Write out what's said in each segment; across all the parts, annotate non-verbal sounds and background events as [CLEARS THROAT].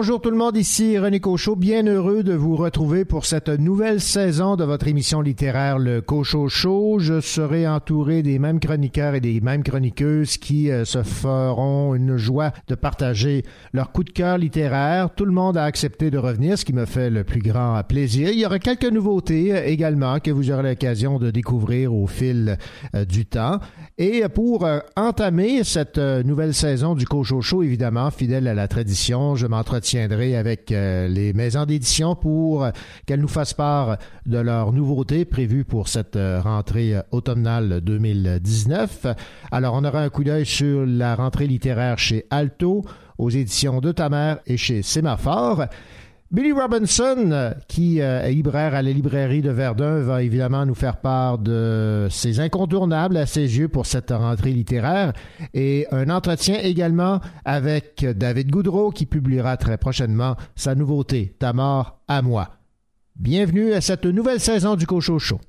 Bonjour tout le monde, ici René Cochot, bien heureux de vous retrouver pour cette nouvelle saison de votre émission littéraire Le Cochot Show. Je serai entouré des mêmes chroniqueurs et des mêmes chroniqueuses qui euh, se feront une joie de partager leur coup de cœur littéraire. Tout le monde a accepté de revenir, ce qui me fait le plus grand plaisir. Il y aura quelques nouveautés euh, également que vous aurez l'occasion de découvrir au fil euh, du temps. Et pour entamer cette nouvelle saison du Cochot Show, évidemment, fidèle à la tradition, je m'en m'entretiendrai avec euh, les maisons d'édition pour qu'elles nous fassent part de leurs nouveautés prévues pour cette euh, rentrée euh, automnale 2019. Alors, on aura un coup d'œil sur la rentrée littéraire chez Alto, aux éditions de ta et chez Sémaphore. Billy Robinson, qui euh, est libraire à la librairie de Verdun, va évidemment nous faire part de ses incontournables à ses yeux pour cette rentrée littéraire et un entretien également avec David Goudreau qui publiera très prochainement sa nouveauté Ta mort à moi. Bienvenue à cette nouvelle saison du Cochot Show.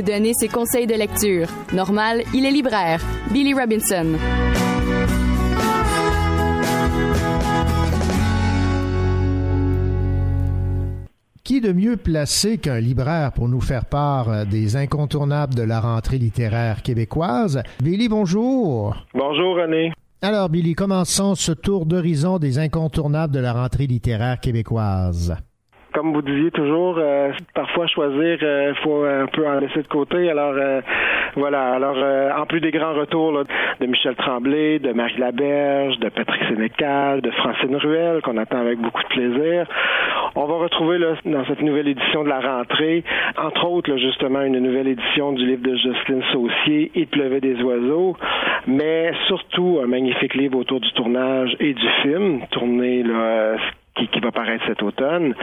Nous donner ses conseils de lecture. Normal, il est libraire. Billy Robinson. Qui de mieux placé qu'un libraire pour nous faire part euh, des incontournables de la rentrée littéraire québécoise? Billy, bonjour. Bonjour, René. Alors, Billy, commençons ce tour d'horizon des incontournables de la rentrée littéraire québécoise comme vous disiez toujours, euh, parfois choisir, il euh, faut un peu en laisser de côté. Alors euh, voilà. Alors en plus des grands retours de Michel Tremblay, de Marie Laberge, de Patrick Sénécal, de Francine Ruel, qu'on attend avec beaucoup de plaisir, on va retrouver là, dans cette nouvelle édition de la rentrée, entre autres justement une nouvelle édition du livre de Jocelyne Saucier, Il pleuvait des oiseaux, mais surtout un magnifique livre autour du tournage et du film, tourné là, qui, va paraître cet automne.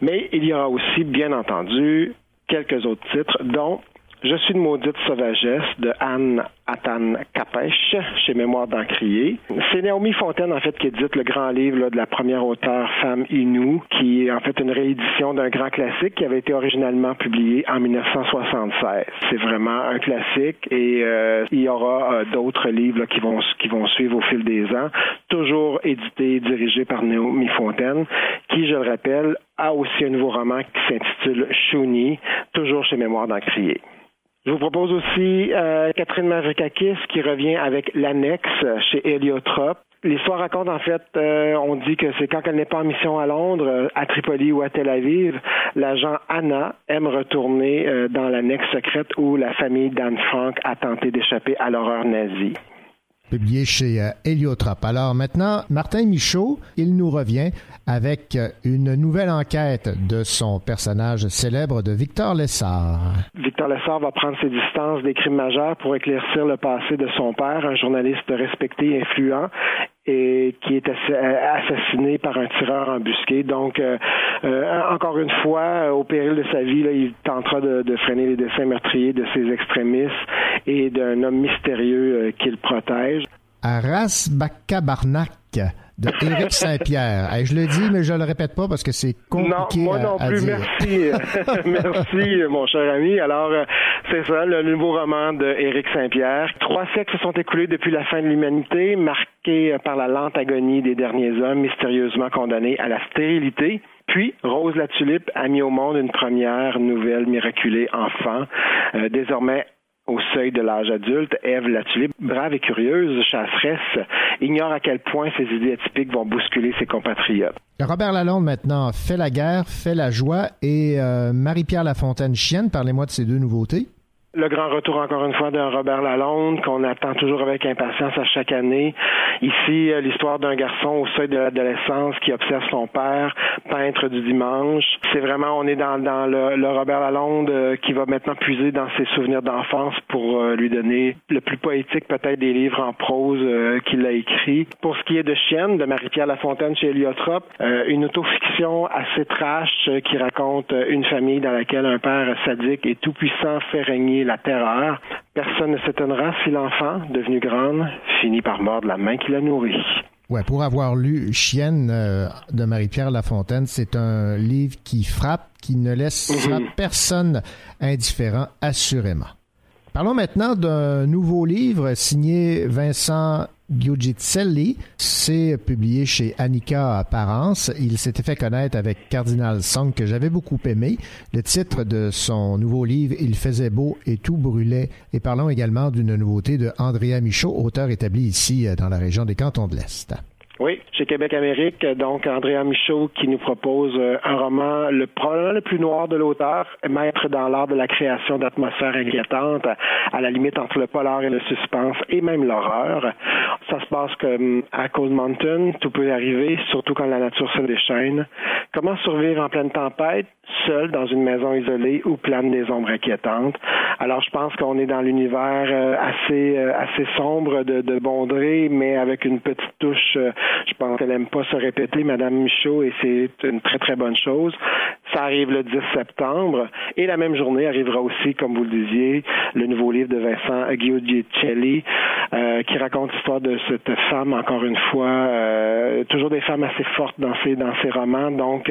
Mais il y aura aussi, bien entendu, quelques autres titres, dont je suis de maudite sauvagesse de Anne Atan Kapèche chez Mémoire d'Encrier. C'est Naomi Fontaine, en fait, qui édite le grand livre de la première auteure femme Inou, qui est en fait une réédition d'un grand classique qui avait été originalement publié en 1976. C'est vraiment un classique et euh, il y aura euh, d'autres livres qui vont qui vont suivre au fil des ans, toujours édités et dirigés par Naomi Fontaine, qui, je le rappelle, a aussi un nouveau roman qui s'intitule Chouni, toujours chez Mémoire d'Encrier. Je vous propose aussi euh, Catherine Mavrikakis qui revient avec l'annexe chez Héliotrope. L'histoire raconte en fait, euh, on dit que c'est quand elle n'est pas en mission à Londres, euh, à Tripoli ou à Tel Aviv, l'agent Anna aime retourner dans l'annexe secrète où la famille d'Anne Frank a tenté d'échapper à l'horreur nazie publié chez euh. Alors maintenant, Martin Michaud, il nous revient avec euh, une nouvelle enquête de son personnage célèbre de Victor Lessard. Victor Lessard va prendre ses distances des crimes majeurs pour éclaircir le passé de son père, un journaliste respecté et influent, et qui est euh, assassiné par un tireur embusqué. Donc, euh, euh, encore une fois, au péril de sa vie, là, il tentera de, freiner les dessins meurtriers de ses extrémistes et d'un homme mystérieux qu'il protège. Arras Bakabarnak de Éric Saint-Pierre. je le dis, mais je le répète pas parce que c'est compliqué non, moi non plus, Merci, [LAUGHS] merci, mon cher ami. Alors, euh, c'est ça, le nouveau roman de Éric Saint-Pierre. Trois siècles se sont écoulés depuis la fin de l'humanité, marqués par la lente agonie des derniers hommes mystérieusement condamnés à la stérilité. Puis, Rose la Tulipe a mis au monde une première nouvelle miraculée enfant, euh, désormais au seuil de l'âge adulte, Ève la tulipe, brave et curieuse, chasseresse, ignore à quel point ses idées atypiques vont bousculer ses compatriotes. Robert Lalonde maintenant fait la guerre, fait la joie et euh, Marie-Pierre Lafontaine chienne. Parlez-moi de ces deux nouveautés. Le grand retour, encore une fois, d'un Robert Lalonde qu'on attend toujours avec impatience à chaque année. Ici, euh, l'histoire d'un garçon au seuil de l'adolescence qui observe son père, peintre du dimanche. C'est vraiment, on est dans, le, Robert Lalonde euh, qui va maintenant puiser dans ses souvenirs d'enfance pour euh, lui donner le plus poétique peut-être des livres en prose qu'il a écrit. Pour ce qui est de Chienne, de Marie-Pierre Lafontaine chez Héliotrope, une autofiction assez trash qui raconte une famille dans laquelle un père sadique et tout-puissant fait régner la terreur. Personne ne s'étonnera si l'enfant, devenu grande, finit par mordre la main qui l'a nourri. Ouais, pour avoir lu Chienne euh, de Marie-Pierre Lafontaine, c'est un livre qui frappe, qui ne laisse mhm. personne indifférent, assurément. Parlons maintenant d'un nouveau livre signé Vincent Giugizelli. C'est publié chez Annika Apparence. Il s'était fait connaître avec Cardinal Song que j'avais beaucoup aimé. Le titre de son nouveau livre, Il faisait beau et tout brûlait. Et parlons également d'une nouveauté de Andrea Michaud, auteur établi ici euh, dans la région des Cantons de l'Est. Oui, chez Québec Amérique, donc Andrea Michaud qui nous propose euh, un roman, le probablement le plus noir de l'auteur, maître dans l'art de la création d'atmosphères inquiétantes, à la limite entre le polar et le suspense et même l'horreur. Ça se passe comme à Cold Mountain, tout peut arriver, surtout quand la nature se déchaîne. Comment survivre en pleine tempête, seul dans une maison isolée où planent des ombres inquiétantes? Alors je pense qu'on est dans l'univers euh, assez euh, assez sombre de, de Bondré, mais avec une petite touche. Je pense qu'elle aime pas se répéter, Madame Michaud, et c'est une très très bonne chose. Ça arrive le 10 septembre, et la même journée arrivera aussi, comme vous le disiez, le nouveau livre de Vincent Giudicelli, euh, qui raconte l'histoire de cette femme, encore une fois, toujours des femmes assez fortes dans ses, dans ses romans. Donc,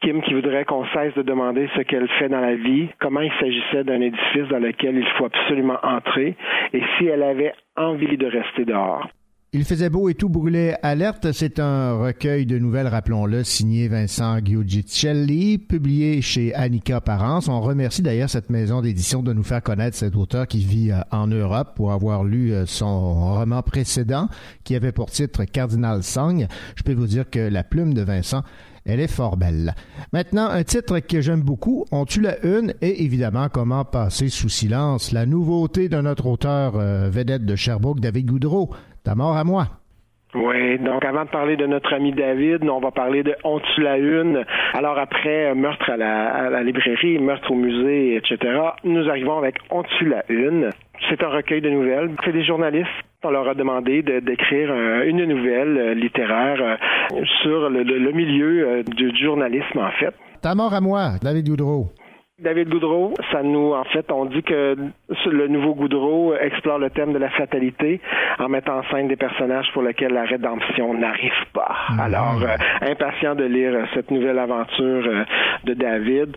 Kim qui voudrait qu'on cesse de demander ce qu'elle fait dans la vie, comment il s'agissait d'un édifice dans lequel il faut absolument entrer, et si elle avait envie de rester dehors. Il faisait beau et tout brûlait alerte. C'est un recueil de nouvelles, rappelons-le, signé Vincent Giudicelli, publié chez Annika Parence. On remercie d'ailleurs cette maison d'édition de nous faire connaître cet auteur qui vit euh, en Europe pour avoir lu euh, son roman précédent qui avait pour titre Cardinal Song. Je peux vous dire que la plume de Vincent elle est fort belle. Maintenant, un titre que j'aime beaucoup, On tue la une, et évidemment, comment passer sous silence? La nouveauté de notre auteur euh, vedette de Sherbrooke, David Goudreau. Ta mort à moi. Oui, donc avant de parler de notre ami David, on va parler de On tue la une. Alors après euh, meurtre à la, librairie, meurtre au musée, etc., nous arrivons avec On tue la une. C'est un recueil de nouvelles. C'est des journalistes. On leur a demandé d'écrire une nouvelle euh, littéraire euh, sur le, milieu du journalisme, en fait. Ta mort à moi, David Goudreau. David Goudreau, ça nous, en fait, on dit que le nouveau Goudreau explore le thème de la fatalité en mettant en scène des personnages pour lesquels la rédemption n'arrive pas. Mhm. Alors, euh, impatient de lire cette nouvelle aventure euh, de David.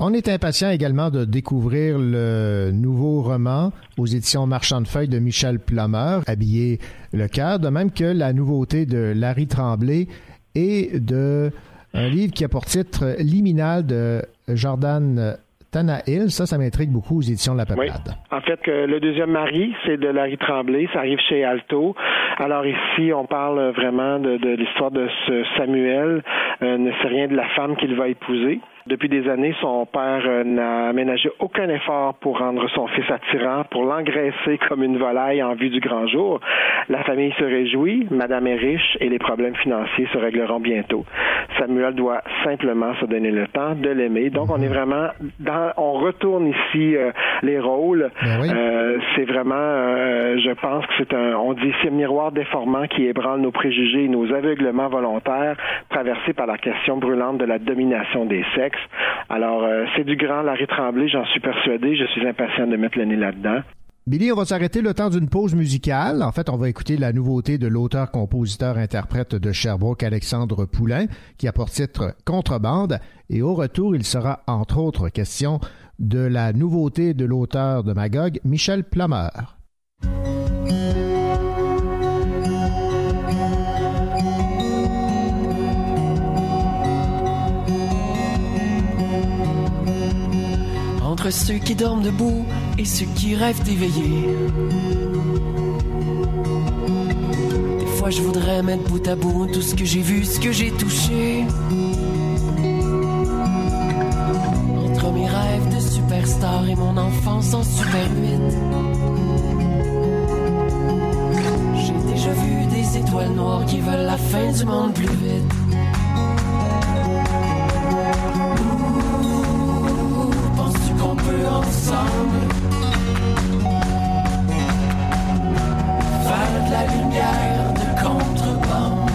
On est impatient également de découvrir le nouveau roman aux éditions Marchand de Feuilles de Michel Plameur, habillé le cœur, de même que la nouveauté de Larry Tremblay et de un livre qui a pour titre Liminal de Jordan Tanahill, ça, ça m'intrigue beaucoup aux éditions de la Peuplade. En fait, le deuxième mari, c'est de Larry Tremblay, ça arrive chez Alto. Alors ici, on parle vraiment de, l'histoire de ce Samuel, euh, ne sait rien de la femme qu'il va épouser. Depuis des années, son père euh, n'a ménagé aucun effort pour rendre son fils attirant, pour l'engraisser comme une volaille en vue du grand jour. La famille se réjouit, Madame est riche et les problèmes financiers se régleront bientôt. Samuel doit simplement se donner le temps de l'aimer. Donc, on est vraiment dans, on retourne ici euh, les rôles. Ben euh, c'est vraiment, je pense que c'est un, on dit ici un miroir déformant qui ébranle nos préjugés et nos aveuglements volontaires, traversés par la question brûlante de la domination des sexes. Alors, euh, c'est du grand Larry Tremblay, j'en suis persuadé. Je suis impatient de mettre le nez là-dedans. Billy, on va s'arrêter le temps d'une pause musicale. En fait, on va écouter la nouveauté de l'auteur, compositeur, interprète de Sherbrooke, Alexandre Poulain, qui a pour titre Contrebande. Et au retour, il sera entre autres question de la nouveauté de l'auteur de Magog, Michel Plameur. Ceux qui dorment debout et ceux qui rêvent d'éveiller. Des fois je voudrais mettre bout à bout tout ce que j'ai vu, ce que j'ai touché. Entre mes rêves de superstar et mon enfance en super 8. J'ai déjà vu des étoiles noires qui veulent la fin du monde plus vite. Ensemble faire de la lumière de contrebande.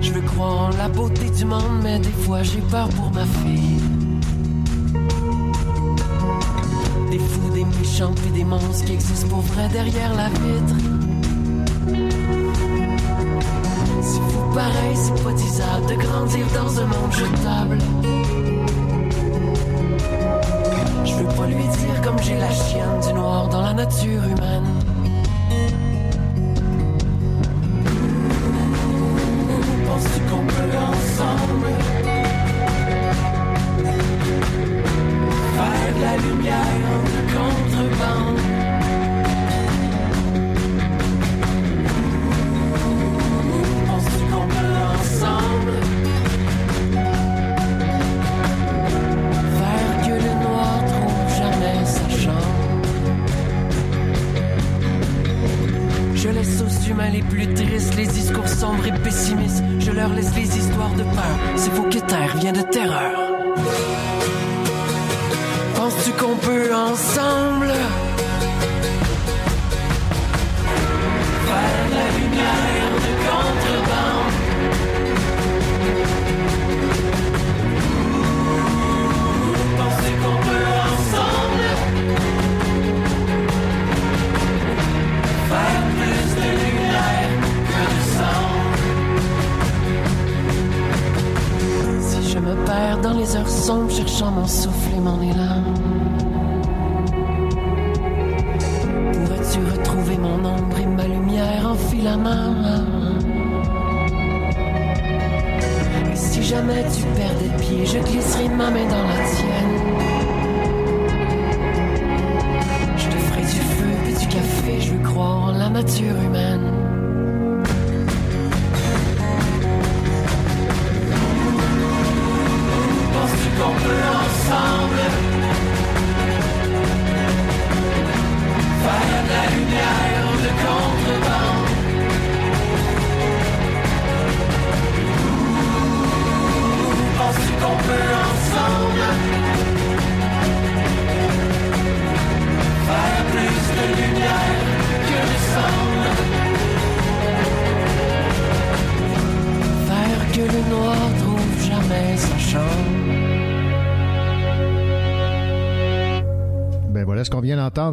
Je veux croire en la beauté du monde, mais des fois j'ai peur pour ma fille. Des fous, des méchants, puis des monstres qui existent pour vrai derrière la vitre. C'est fou pareil, c'est pas disable de grandir dans un monde jetable. Je veux pas lui dire comme j'ai la chienne du noir dans la nature humaine. Penses-tu qu'on peut ensemble faire de la lumière de contrebande? Les plus tristes, les discours sombres et pessimistes. Je leur laisse les histoires de peur. C'est faux que terre vient de terreur. Penses-tu qu'on peut ensemble les heures sombres, cherchant mon souffle et mon élan. Pourrais-tu retrouver mon ombre et ma lumière en filament? Et si jamais tu perdais pied, je glisserai ma main dans la tienne. Je te ferai du feu et du café, je croire en la nature humaine.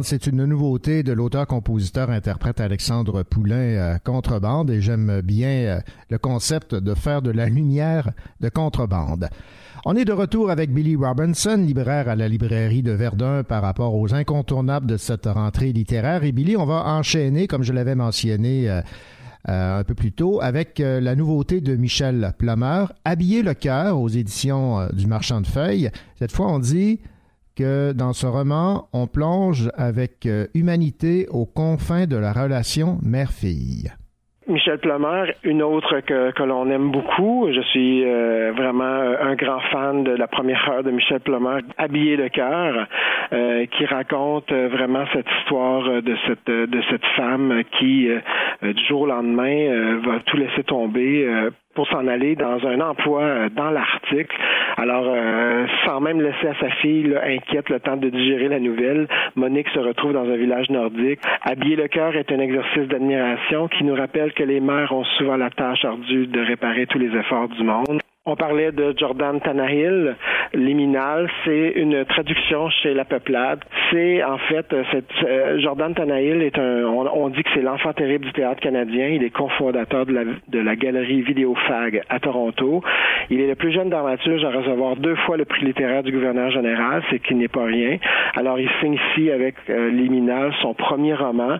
C'est une nouveauté de l'auteur-compositeur-interprète Alexandre Poulain, euh, Contrebande, et j'aime bien euh, le concept de faire de la lumière de contrebande. On est de retour avec Billy Robinson, libraire à la librairie de Verdun par rapport aux incontournables de cette rentrée littéraire. Et Billy, on va enchaîner, comme je l'avais mentionné euh, un peu plus tôt, avec la nouveauté de Michel Plummer, Habiller le cœur aux éditions du Marchand de Feuilles. Cette fois, on dit que dans ce roman, on plonge avec euh, humanité aux confins de la relation mère-fille. Michel Plummer, une autre que, que l'on aime beaucoup. Je suis euh, vraiment un grand fan de la première heure de Michel Plummer, Habillé de cœur, euh, qui raconte vraiment cette histoire de cette de cette femme qui du jour au lendemain va tout laisser tomber pour s'en aller dans un emploi euh, dans l'Arctique. Alors, euh, sans même laisser à sa fille inquiète le temps de digérer la nouvelle, Monique se retrouve dans un village nordique. Habiller le cœur est un exercice d'admiration qui nous rappelle que les mères ont souvent la tâche ardue de réparer tous les efforts du monde. On parlait de Jordan Tanahil, Liminal, c'est une traduction chez La Peuplade. C'est en fait, cette, euh, Jordan Tanahil est un, on, dit que c'est l'enfant terrible du théâtre canadien. Il est cofondateur de la, de la galerie Vidéofag à Toronto. Il est le plus jeune dramaturge à recevoir deux fois le prix littéraire du gouverneur général, c'est qu'il n'est pas rien. Alors il signe ici avec euh, Liminal son premier roman.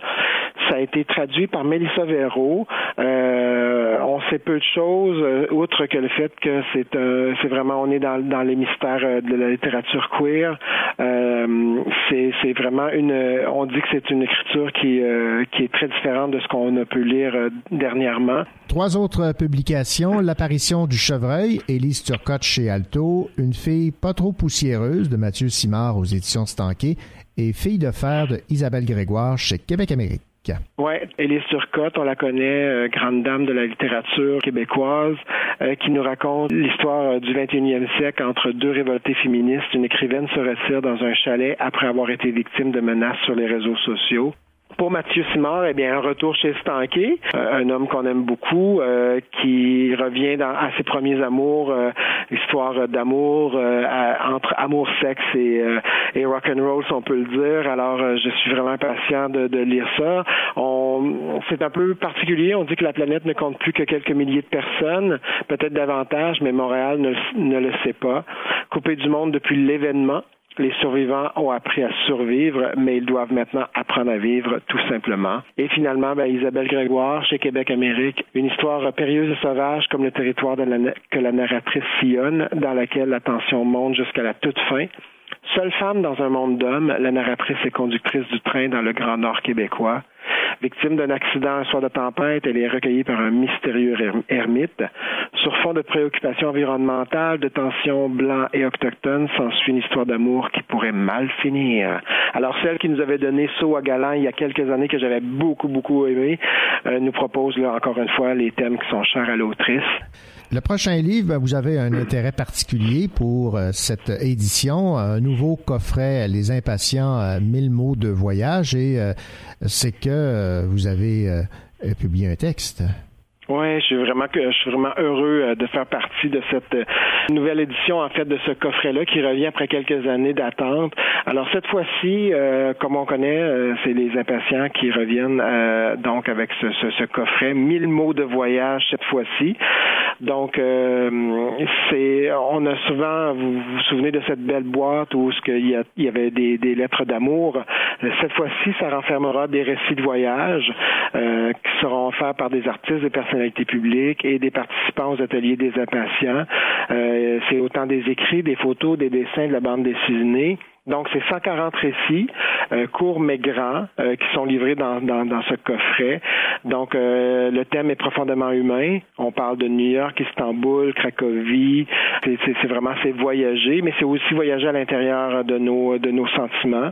Ça a été traduit par Melissa Véro. Euh, on sait peu de choses, euh, outre que le fait que c'est euh, c'est vraiment on est dans, les mystères euh, de la littérature queer. Euh, c'est vraiment une on dit que c'est une écriture qui qui est très différente de ce qu'on a pu lire dernièrement. Trois autres publications l'apparition du chevreuil, Élise Turcotte chez Alto, une fille pas trop poussiéreuse de Mathieu Simard aux éditions Stanquet et Fille de fer de Isabelle Grégoire chez Québec Amérique. Oui, Élise Turcotte, on la connaît, euh, grande dame de la littérature québécoise, euh, qui nous raconte l'histoire euh, du 21e siècle entre deux révoltées féministes. Une écrivaine se retire dans un chalet après avoir été victime de menaces sur les réseaux sociaux. Pour Mathieu Simard, eh bien, un retour chez Stanké, euh, un homme qu'on aime beaucoup, euh, qui revient dans, à ses premiers amours, euh, histoire d'amour entre amour, sexe et, et rock and roll, si on peut le dire. Alors, je suis vraiment impatient de, de lire ça. C'est un peu particulier. On dit que la planète ne compte plus que quelques milliers de personnes, peut-être davantage, mais Montréal ne, ne le sait pas. Coupé du monde depuis l'événement, les survivants ont appris à survivre, mais ils doivent maintenant apprendre à vivre tout simplement. Et finalement, ben, Isabelle Grégoire, chez Québec Amérique, une histoire périlleuse et sauvage comme le territoire que la narratrice sillonne, dans laquelle la tension monte jusqu'à la toute fin. Seule femme dans un monde d'hommes, la narratrice est conductrice du train dans le Grand Nord québécois. Victime d'un accident un soir de tempête, elle est recueillie par un mystérieux ermite. Sur fond de préoccupations environnementales, de tensions blancs et autochtones, s'ensuit une histoire d'amour qui pourrait mal finir. Alors, celle qui nous avait donné Saut à Galant il y a quelques années, que j'avais beaucoup, beaucoup aimé, euh, nous propose là, encore une fois les thèmes qui sont chers à l'autrice. Le prochain livre, ben, vous avez un intérêt particulier pour euh, cette édition, un nouveau coffret Les impatients, 1000 euh, mots de voyage, et c'est que vous avez publié un texte. Oui, je suis vraiment heureux euh, de faire partie de cette euh, nouvelle édition en fait de ce coffret-là qui revient après quelques années d'attente. Alors cette fois-ci, euh, comme on connaît, c'est les impatients qui reviennent donc avec ce, coffret, 1000 mots de voyage cette fois-ci. Donc c'est, on a souvent, vous vous souvenez de cette belle boîte où ce qu'il y, y, avait des, des lettres d'amour. Cette fois-ci, ça renfermera des récits de voyage qui seront offerts par des artistes, des personnalités et des participants aux ateliers des impatients. Euh, c'est autant des écrits, des photos, des dessins de la bande dessinée. Donc, c'est 140 récits, euh, courts mais grands, euh, qui sont livrés dans, dans, dans ce coffret. Donc, euh, le thème est profondément humain. On parle de New York, Istanbul, Cracovie. C'est vraiment, c'est voyager, mais c'est aussi voyager à l'intérieur de nos, de nos sentiments.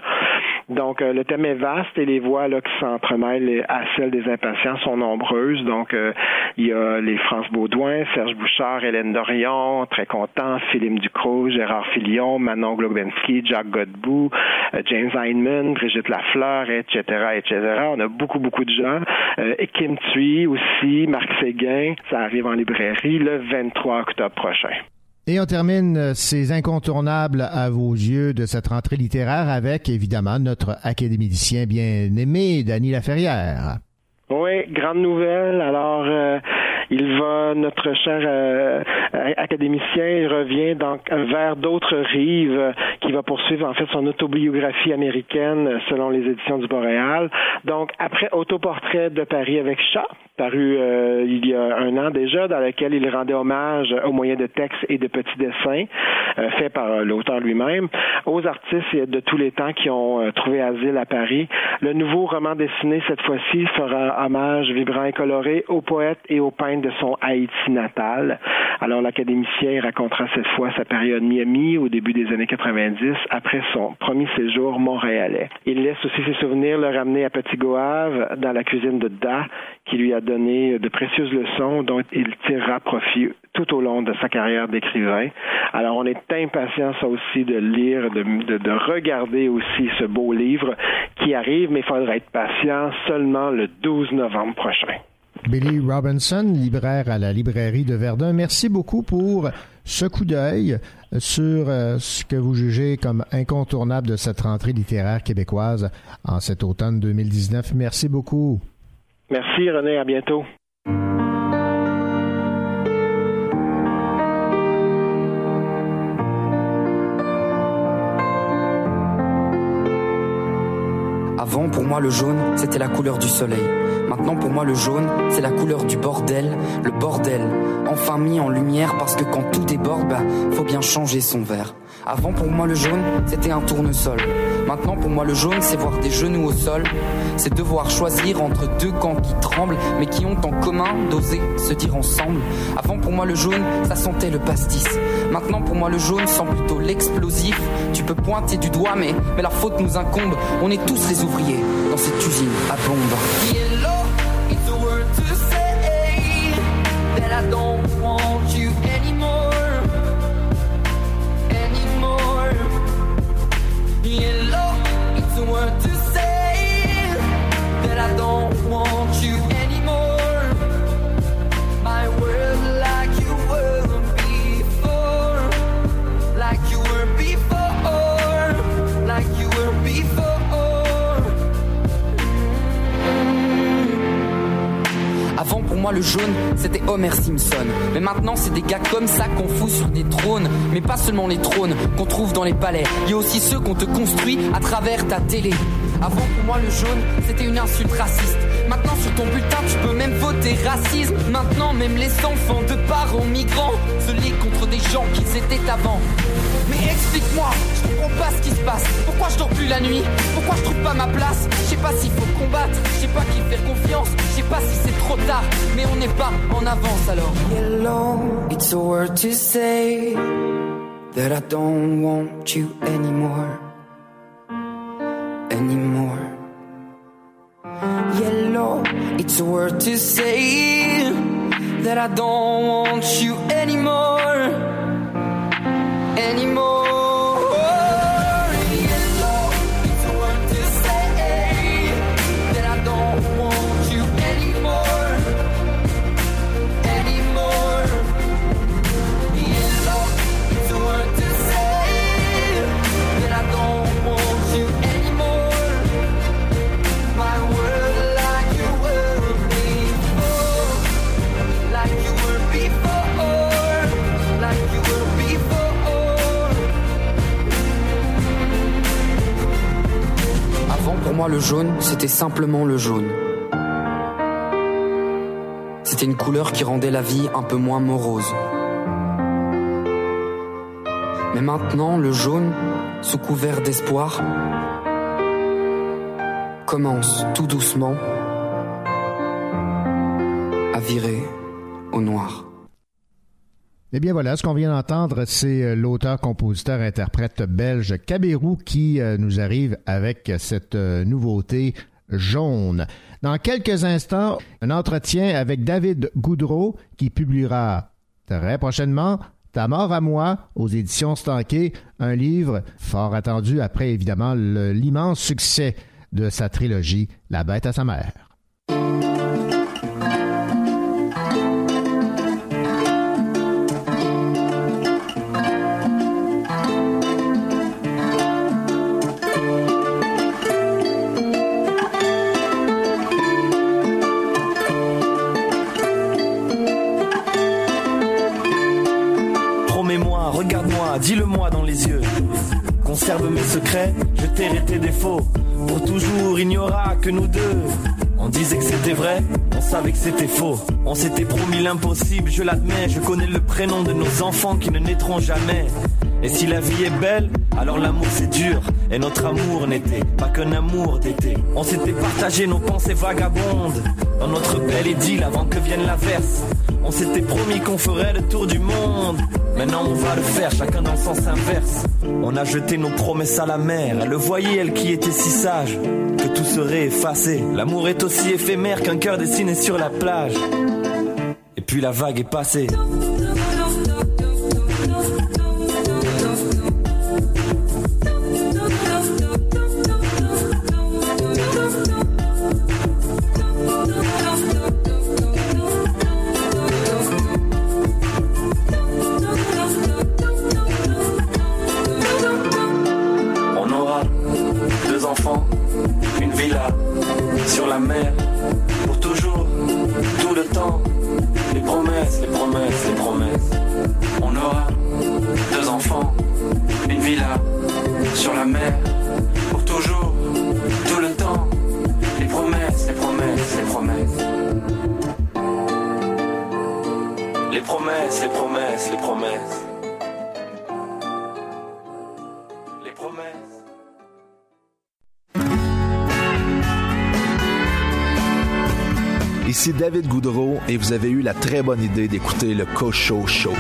Donc, euh, le thème est vaste et les voix là, qui s'entremêlent à celles des impatients sont nombreuses. Donc, euh, il y a les France Baudouin, Serge Bouchard, Hélène Dorion, très content, Philippe Ducrot, Gérard Filion, Manon Globensky, Jack Godbout, euh, James Heinemann, Brigitte Lafleur, etc., etc. On a beaucoup, beaucoup de gens. et Kim Thuy aussi, Marc Séguin, ça arrive en librairie le 23 octobre prochain. Et on termine euh, ces incontournables à vos yeux de cette rentrée littéraire avec, évidemment, notre académicien bien aimé, Dany Laferrière. Oui, grande nouvelle. Alors, euh, il va, notre cher euh, académicien, revient donc vers d'autres rives, qui va poursuivre en fait son autobiographie américaine selon les éditions du Boréal. Donc, après Autoportrait de Paris avec chat, paru euh, il y a un an déjà, dans lequel il rendait hommage au moyen de textes et de petits dessins euh, faits par euh, l'auteur lui-même aux artistes de tous les temps qui ont trouvé asile à Paris. Le nouveau roman dessiné, cette fois-ci, fera hommage vibrant et coloré aux poètes et aux peintres de son Haïti natal. Alors, l'académicien racontera cette fois sa période Miami au début des années 90, après son premier séjour montréalais. Il laisse aussi ses souvenirs le ramener à Petit Goave, dans la cuisine de Da, qui lui a donné de précieuses leçons dont il tirera profit tout au long de sa carrière d'écrivain. Alors, on est impatient, ça aussi, de lire, de, de, regarder aussi ce beau livre qui arrive, mais il faudra être patient seulement le 12 novembre prochain. Billy Robinson, libraire à la librairie de Verdun, merci beaucoup pour ce coup d'œil sur euh, ce que vous jugez comme incontournable de cette rentrée littéraire québécoise en cet automne 2019. Merci beaucoup. Merci René, à bientôt. Avant, pour moi, le jaune, c'était la couleur du soleil. Maintenant, pour moi, le jaune, c'est la couleur du bordel, le bordel. Enfin mis en lumière parce que quand tout déborde, bah, faut bien changer son verre. Avant, pour moi, le jaune, c'était un tournesol. Maintenant, pour moi, le jaune, c'est voir des genoux au sol. C'est devoir choisir entre deux camps qui tremblent, mais qui ont en commun d'oser se dire ensemble. Avant, pour moi, le jaune, ça sentait le pastis. Maintenant, pour moi, le jaune sent plutôt l'explosif. Tu peux pointer du doigt, mais, la faute nous incombe. On est tous les ouvriers dans cette usine à bombe. Moi le jaune, c'était Homer Simpson. Mais maintenant c'est des gars comme ça qu'on fout sur des trônes. Mais pas seulement les trônes qu'on trouve dans les palais. Il y a aussi ceux qu'on te construit à travers ta télé. Avant pour moi le jaune, c'était une insulte raciste. Maintenant sur ton bulletin tu peux même voter racisme. Maintenant même les enfants de parents migrants se lient contre des gens qui étaient avant. Mais explique-moi, comprends pas ce qui se passe. Pourquoi je dors plus la nuit? Pourquoi je trouve pas ma place? Je sais pas s'il faut combattre, je sais pas qui faire confiance, je sais pas si c'est trop tard, mais on n'est pas en avance alors. Yellow, it's a word to say that I don't want you anymore. Anymore. Yellow, it's a word to say that I don't want you anymore moi, le jaune, c'était simplement le jaune. C'était une couleur qui rendait la vie un peu moins morose. Mais maintenant, le jaune, sous couvert d'espoir, commence tout doucement à virer au noir. Eh bien voilà, ce qu'on vient d'entendre, c'est euh, l'auteur, compositeur, interprète belge Cabérou qui euh, nous arrive avec cette euh, nouveauté jaune. Dans quelques instants, un entretien avec David Goudreau qui publiera très prochainement Ta mort à moi aux éditions Stanquet, un livre fort attendu après évidemment l'immense succès de sa trilogie La bête à sa mère. Dis-le-moi dans les yeux. Conserve mes secrets, je t'ai tes défauts. Pour toujours, il n'y aura que nous deux. On disait que c'était vrai, on savait que c'était faux. On s'était promis l'impossible, je l'admets. Je connais le prénom de nos enfants qui ne naîtront jamais. Et si la vie est belle, alors l'amour c'est dur. Et notre amour n'était pas qu'un amour d'été. On s'était partagé nos pensées vagabondes. Dans notre belle idylle avant que vienne l'averse. On s'était promis qu'on ferait le tour du monde. Maintenant on va le faire, chacun dans le sens inverse. On a jeté nos promesses à la mer. Elle le voyait, elle qui était si sage, que tout serait effacé. L'amour est aussi éphémère qu'un cœur dessiné sur la plage. Et puis la vague est passée. David Goudreau et vous avez eu la très bonne idée d'écouter le Cocho Show.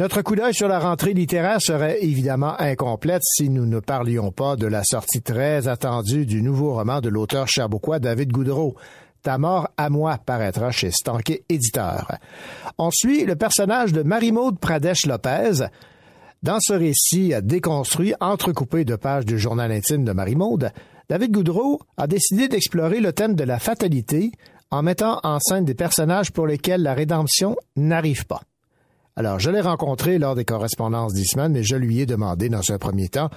Notre coup d'œil sur la rentrée littéraire serait évidemment incomplète si nous ne parlions pas de la sortie très attendue du nouveau roman de l'auteur cherbourgois David Goudreau. Ta mort à moi paraîtra chez Stanké Éditeur. On suit le personnage de Marie-Maude Pradesh-Lopez. Dans ce récit déconstruit, entrecoupé de pages du journal intime de Marie-Maude, David Goudreau a décidé d'explorer le thème de la fatalité en mettant en scène des personnages pour lesquels la rédemption n'arrive pas. Alors, je l'ai rencontré lors des correspondances d'Isman, mais je lui ai demandé dans un premier temps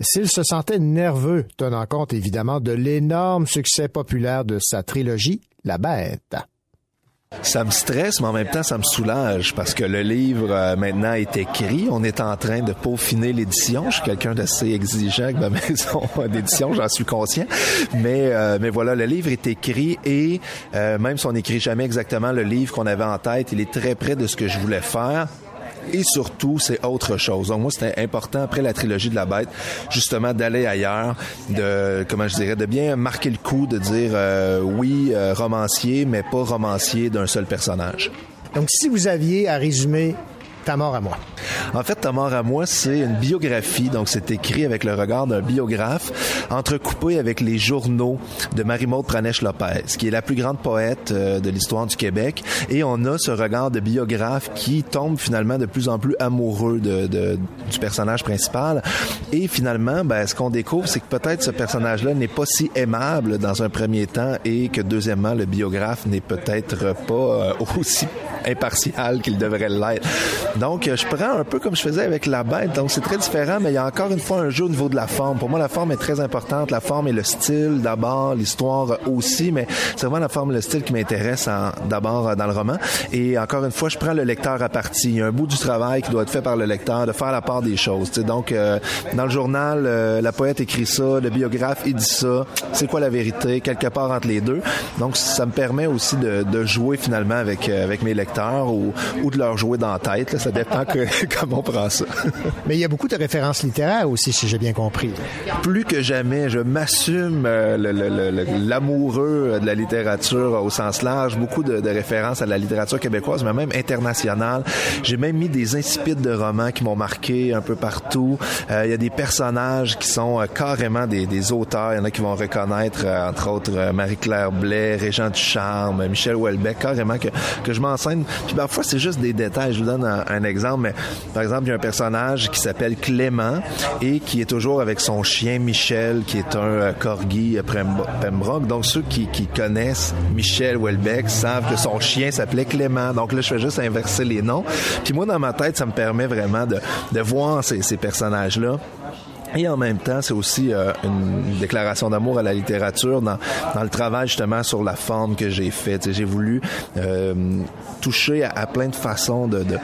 s'il se sentait nerveux, tenant compte évidemment de l'énorme succès populaire de sa trilogie La Bête. Ça me stresse, mais en même temps, ça me soulage parce que le livre euh, maintenant est écrit. On est en train de peaufiner l'édition. Je suis quelqu'un d'assez exigeant avec ma [LAUGHS] maison d'édition, j'en suis conscient. Mais euh, mais voilà, le livre est écrit et euh, même si on n'écrit jamais exactement le livre qu'on avait en tête, il est très près de ce que je voulais faire et surtout, c'est autre chose. Donc moi, c'était important après la trilogie de la bête, justement d'aller ailleurs, de comment je dirais, de bien marquer le coup, de dire euh, oui, euh, romancier, mais pas romancier d'un seul personnage. Donc si vous aviez à résumer ta mort à moi. En fait, Ta mort à moi, c'est une biographie, donc c'est écrit avec le regard d'un biographe, entrecoupé avec les journaux de Marie-Maude Pranesh-Lopez, qui est la plus grande poète euh, de l'histoire du Québec. Et on a ce regard de biographe qui tombe finalement de plus en plus amoureux du personnage principal. Et finalement, ben, ce qu'on découvre, c'est que peut-être ce personnage-là n'est pas si aimable dans un premier temps et que deuxièmement, le biographe n'est peut-être pas euh, [LAUGHS] aussi impartial qu'il devrait l'être. Donc, je prends un peu comme je faisais avec la bête. Donc, c'est très différent, mais il y a encore une fois un jeu au niveau de la forme. Pour moi, la forme est très importante. La forme et le style d'abord, l'histoire aussi, mais c'est vraiment la forme et le style qui m'intéresse d'abord dans le roman. Et encore une fois, je prends le lecteur à partie. Il y a un bout du travail qui doit être fait par le lecteur, de faire la part des choses. Donc, euh, dans le journal, euh, la poète écrit ça, le biographe, il dit ça. C'est quoi la vérité? Quelque part entre les deux. Donc, ça me permet aussi de, de jouer finalement avec, euh, avec mes lecteurs ou, ou de leur jouer dans la tête. Là. Ça dépend que, [LAUGHS] comment on prend ça. Mais il y a beaucoup de références littéraires aussi, si j'ai bien compris. Plus que jamais, je m'assume euh, l'amoureux de la littérature au sens large, beaucoup de, de, références à la littérature québécoise, mais même internationale. J'ai même mis des insipides de romans qui m'ont marqué un peu partout. Euh, il y a des personnages qui sont euh, carrément des, des, auteurs. Il y en a qui vont reconnaître, euh, entre autres, euh, Marie-Claire Blais, Régent Ducharme, Michel Houellebecq, carrément que, que je m'enseigne. Puis parfois, c'est juste des détails. Je vous donne un, un exemple, par exemple, il y a un personnage qui s'appelle Clément et qui est toujours avec son chien Michel, qui est un euh, corgi Pembroke. Donc, ceux qui, connaissent Michel Houellebecq savent que son chien s'appelait Clément. Donc là, je fais juste inverser les noms. Puis moi, dans ma tête, ça me permet vraiment de, voir ces personnages-là et en même temps, c'est aussi euh, une déclaration d'amour à la littérature dans, dans le travail justement sur la forme que j'ai faite. J'ai voulu euh, toucher à, plein de façons de, de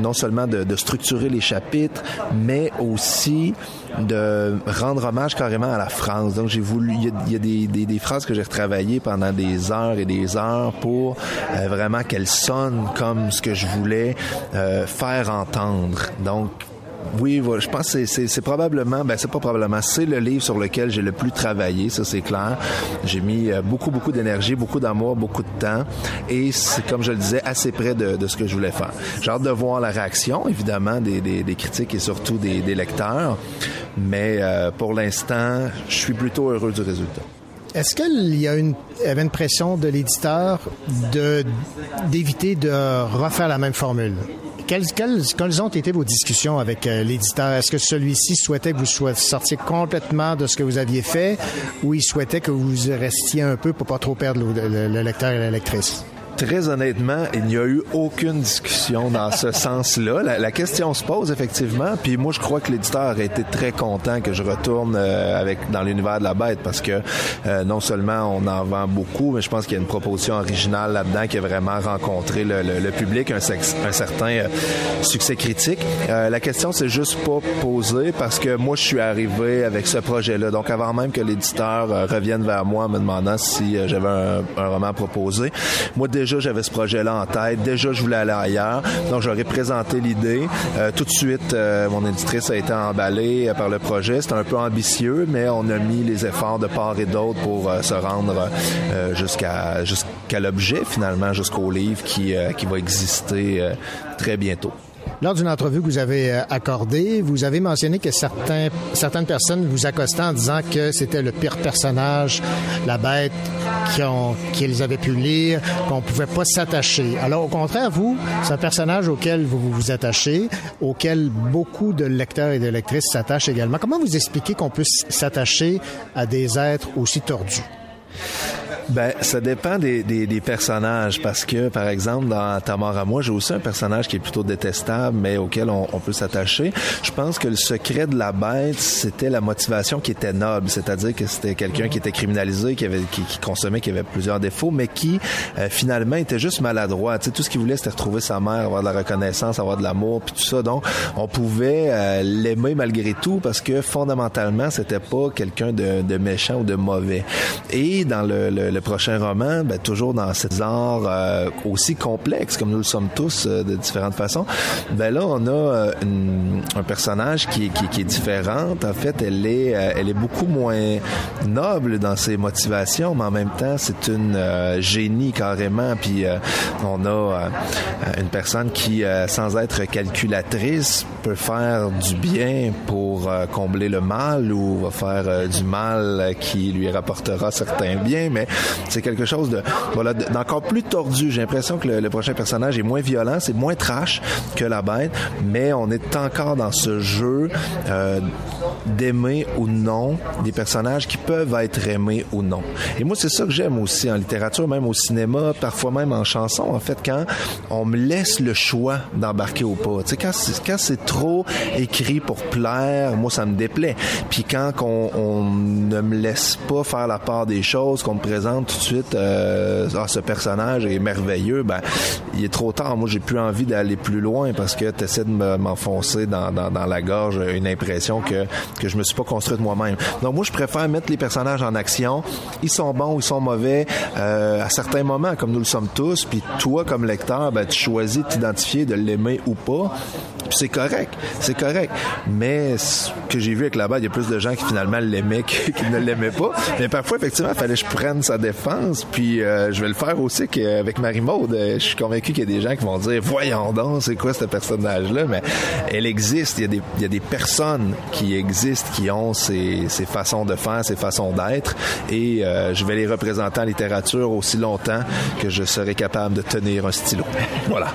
non seulement de, de, structurer les chapitres, mais aussi de rendre hommage carrément à la France. Donc j'ai voulu, il y a, y a des, des, des, phrases que j'ai retravaillées pendant des heures et des heures pour euh, vraiment qu'elles sonnent comme ce que je voulais euh, faire entendre. Donc oui, je pense que c'est probablement, ben c'est pas probablement, c'est le livre sur lequel j'ai le plus travaillé, ça c'est clair. J'ai mis euh, beaucoup, beaucoup d'énergie, beaucoup d'amour, beaucoup de temps, et c'est comme je le disais, assez près de, ce que je voulais faire. J'ai hâte de voir la réaction, évidemment, des, critiques et surtout des, lecteurs, mais euh, pour l'instant, je suis plutôt heureux du résultat. Est-ce qu'il y a une, avait une pression de l'éditeur d'éviter de refaire la même formule? Quelles, ont été vos discussions avec euh, l'éditeur? Est-ce que celui-ci souhaitait que vous sortiez complètement de ce que vous aviez fait ou il souhaitait que vous restiez un peu pour pas trop perdre le, le lecteur et la lectrice? Très honnêtement, il n'y a eu aucune discussion dans ce [LAUGHS] sens-là. La, la, question se pose effectivement, puis moi je crois que l'éditeur a été très content que je retourne euh, avec dans l'univers de la bête parce que euh, non seulement on en vend beaucoup, mais je pense qu'il y a une proposition originale là-dedans qui a vraiment rencontré le, le, le public, un, sex, un certain euh, succès critique. la question s'est juste pas posée parce que moi je suis arrivé avec ce projet-là. Donc avant même que l'éditeur revienne vers moi me demandant si j'avais un, un roman proposé, moi déjà j'avais ce projet-là en tête. Déjà, je voulais aller ailleurs. Donc, j'aurais présenté l'idée. Euh, tout de suite, euh, mon éditrice a été emballée euh, par le projet. C'était un peu ambitieux, mais on a mis les efforts de part et d'autre pour euh, se rendre euh, jusqu'à jusqu'à l'objet, finalement, jusqu'au livre qui, qui va exister très bientôt. Lors d'une entrevue que vous avez euh, accordée, vous avez mentionné que certaines personnes vous accostaient en disant que c'était le pire personnage, la bête qu'ils avaient pu lire, qu'on pouvait pas s'attacher. Alors, au contraire, vous, c'est un personnage auquel vous vous attachez, auquel beaucoup de lecteurs et de lectrices s'attachent également. Comment vous expliquez qu'on puisse s'attacher à des êtres aussi tordus? Ben, ça dépend des, des, des, personnages parce que, par exemple, dans Ta mort à moi, j'ai aussi un personnage qui est plutôt détestable, mais auquel on, on peut s'attacher. Je pense que le secret de la bête, c'était la motivation qui était noble, c'est-à-dire que c'était quelqu'un qui était criminalisé, qui avait qui, qui, consommait, qui avait plusieurs défauts, mais qui euh, finalement était juste maladroit. Tu sais, tout ce qu'il voulait, c'était retrouver sa mère, avoir de la reconnaissance, avoir de l'amour, puis tout ça. Donc, on pouvait euh, l'aimer malgré tout parce que fondamentalement, c'était pas quelqu'un de, de, méchant ou de mauvais. Et dans le, le, le le prochain roman, ben, toujours dans cet genre euh, aussi complexe comme nous le sommes tous euh, de différentes façons, ben là on a euh, une, un personnage qui, qui, qui, est différente. En fait, elle est euh, elle est beaucoup moins noble dans ses motivations, mais en même temps c'est une euh, génie carrément. Puis on a une personne qui, sans être calculatrice, peut faire du bien pour combler le mal ou va faire du mal qui lui rapportera certains biens, mais c'est quelque chose de voilà d'encore plus tordu. J'ai l'impression que le, prochain personnage est moins violent, c'est moins trash que la bête, mais on est encore dans ce jeu euh, d'aimer ou non des personnages qui peuvent être aimés ou non. Et moi, c'est ça que j'aime aussi en littérature, même au cinéma, parfois même en chanson. En fait, quand on me laisse le choix d'embarquer ou pas. Tu sais, quand c'est, c'est trop écrit pour plaire, moi, ça me déplaît. Puis quand on ne me laisse pas faire la part des choses, qu'on me présente tout de suite, euh, ah, ce personnage est merveilleux, ben, il est trop tard. Moi, j'ai plus envie d'aller plus loin parce que tu essaies de m'enfoncer dans, la gorge une impression que que je me suis pas construite moi-même. Donc moi, je préfère mettre les personnages en action. Ils sont bons, ils sont mauvais euh, à certains moments, comme nous le sommes tous. Puis toi, comme lecteur, ben, tu choisis de t'identifier, de l'aimer ou pas. Puis c'est correct, c'est correct. Mais ce que j'ai vu avec la base, il y a plus de gens qui finalement l'aimaient qui ne l'aimaient pas. Mais parfois, effectivement, il fallait que je prenne sa défense. Puis euh, je vais le faire aussi avec Marie-Maude. Je suis convaincu qu'il y a des gens qui vont dire, voyons donc, c'est quoi ce personnage-là? Mais elle existe. Il y a des, il y a des personnes qui existent, qui ont ces, ces façons de faire, ces façons d'être. Et euh, je vais les représenter en littérature aussi longtemps que je serai capable de tenir un stylo. Voilà.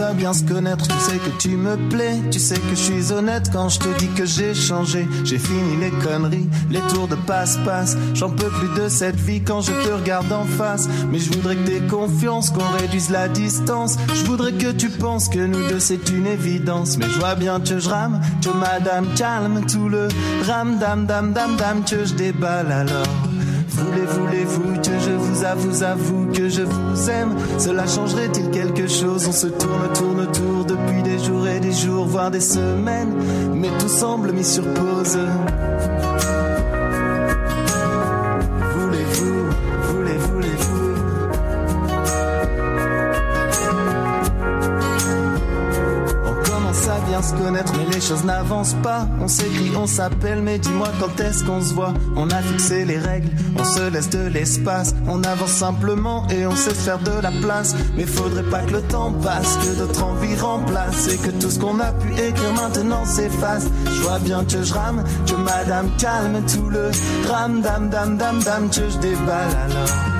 À bien se connaître. Tu sais que tu me plais, tu sais que je suis honnête quand je te dis que j'ai changé. J'ai fini les conneries, les tours de passe-passe. J'en peux plus de cette vie quand je te regarde en face. Mais je voudrais que t'aies confiance, qu'on réduise la distance. Je voudrais que tu penses que nous deux c'est une évidence. Mais je vois bien que je rame, que madame calme tout le ram dam dam dam dam que je déballe alors. Voulez, voulez-vous que je vous avoue, avoue que je vous aime? Cela changerait-il quelque chose? On se tourne, tourne autour depuis des jours et des jours, voire des semaines, mais tout semble mis sur pause. Choses n'avancent pas. On s'écrit, on s'appelle, mais dis-moi quand est-ce qu'on se voit? On a fixé les règles, on se laisse de l'espace, on avance simplement et on sait faire de la place. Mais faudrait pas que le temps passe, que d'autres envies remplacent et que tout ce qu'on a pu écrire maintenant s'efface. Je vois bien que je rame, que madame calme tout le ram dam dam dam dam que je déballe alors.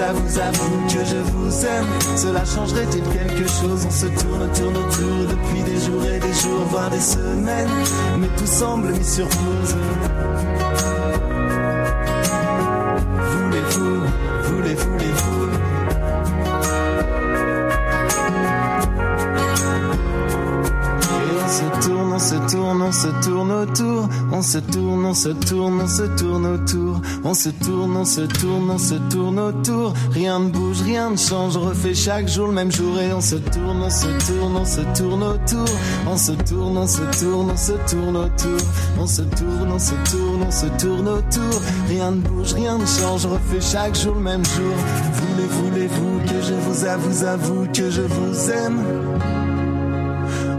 Avoue, avoue que je vous aime. Cela changerait-il quelque chose On se tourne, tourne autour depuis des jours et des jours, voire des semaines? Mais tout semble mis sur pause. Voulez-vous, voulez, voulez-vous Et se tourne, on se tourne, on se tourne autour on se tourne, on se tourne, on se tourne autour. On se tourne, on se tourne, on se tourne autour. Rien ne bouge, rien ne change. Refait chaque jour le même jour et on se tourne, on se tourne, on se tourne autour. On se tourne, on se tourne, on se tourne autour. On se tourne, on se tourne, on se tourne autour. Rien ne bouge, rien ne change. Refait chaque jour le même jour. Voulez, voulez-vous que je vous avoue, avoue que je vous aime?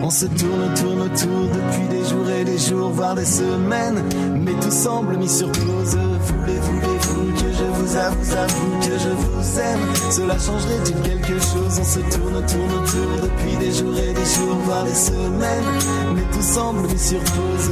On se tourne, tourne autour depuis des jours et des jours, voire des semaines. Mais tout semble mis sur pause. Voulez, voulez-vous que je vous avoue, avoue que je vous aime? Cela changerait-il quelque chose? On se tourne, tourne autour depuis des jours et des jours, voire des semaines. Mais tout semble mis sur pause.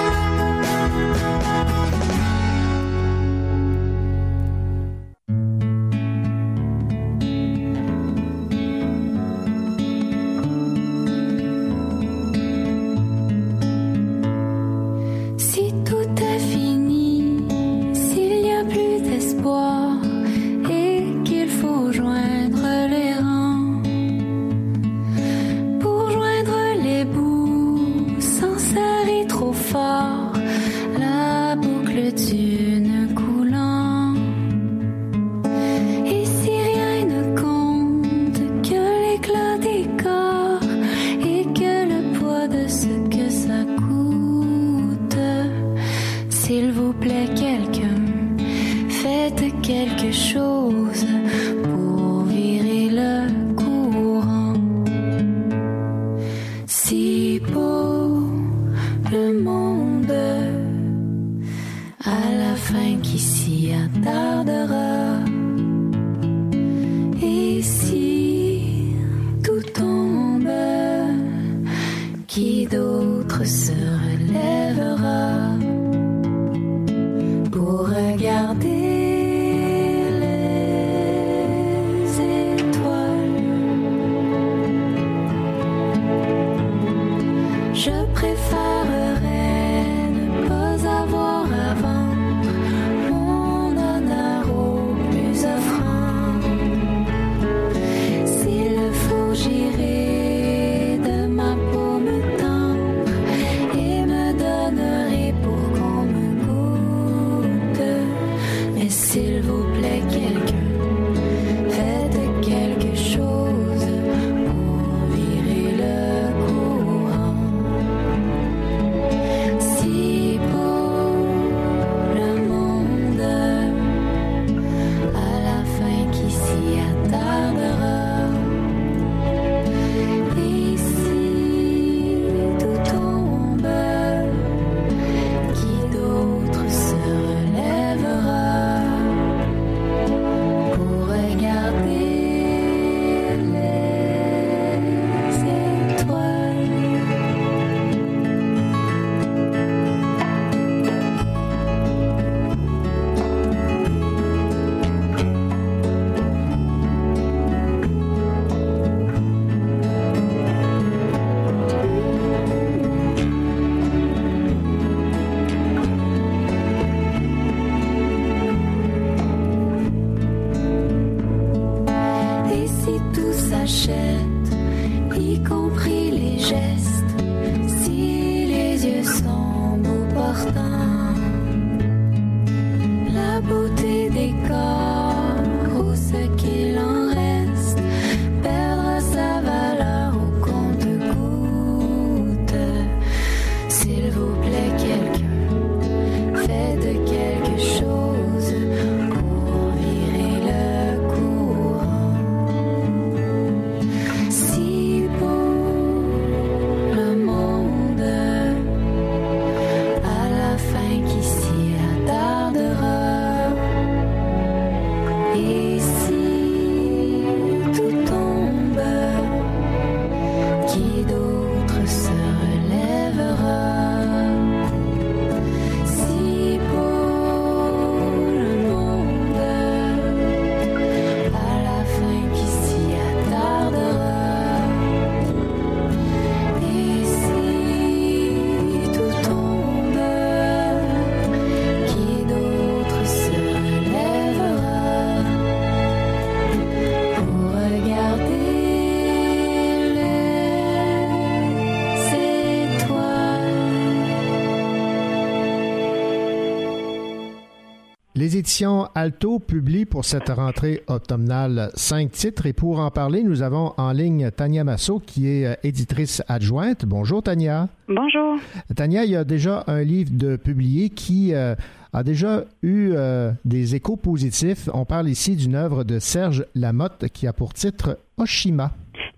Éditions Alto publient pour cette rentrée automnale cinq titres et pour en parler, nous avons en ligne Tania Massot qui est euh, éditrice adjointe. Bonjour Tania. Bonjour. Tania, il y a déjà un livre de publié qui euh, a déjà eu euh, des échos positifs. On parle ici d'une œuvre de Serge Lamotte qui a pour titre Oshima.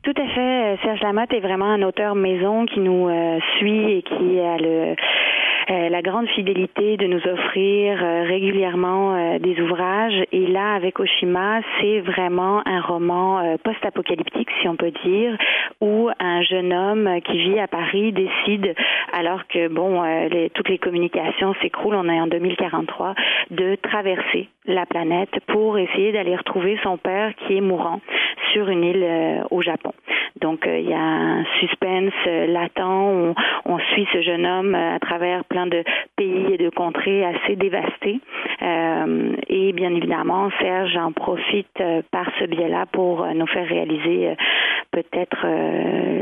Tout à fait. Serge Lamotte est vraiment un auteur maison qui nous suit et qui a le la grande fidélité de nous offrir euh, régulièrement euh, des ouvrages. Et là, avec Oshima, c'est vraiment un roman post-apocalyptique, si on peut dire, où un jeune homme qui vit à Paris décide, alors que bon, toutes les communications s'écroulent, on est en 2043, de traverser la planète pour essayer d'aller retrouver son père qui est mourant sur une île au Japon. Donc il y a un suspense latent, on suit ce jeune homme à travers plein de pays et de contrées assez dévastés. Euh, et bien évidemment, Serge en profite euh, par ce biais-là pour euh, nous faire réaliser peut-être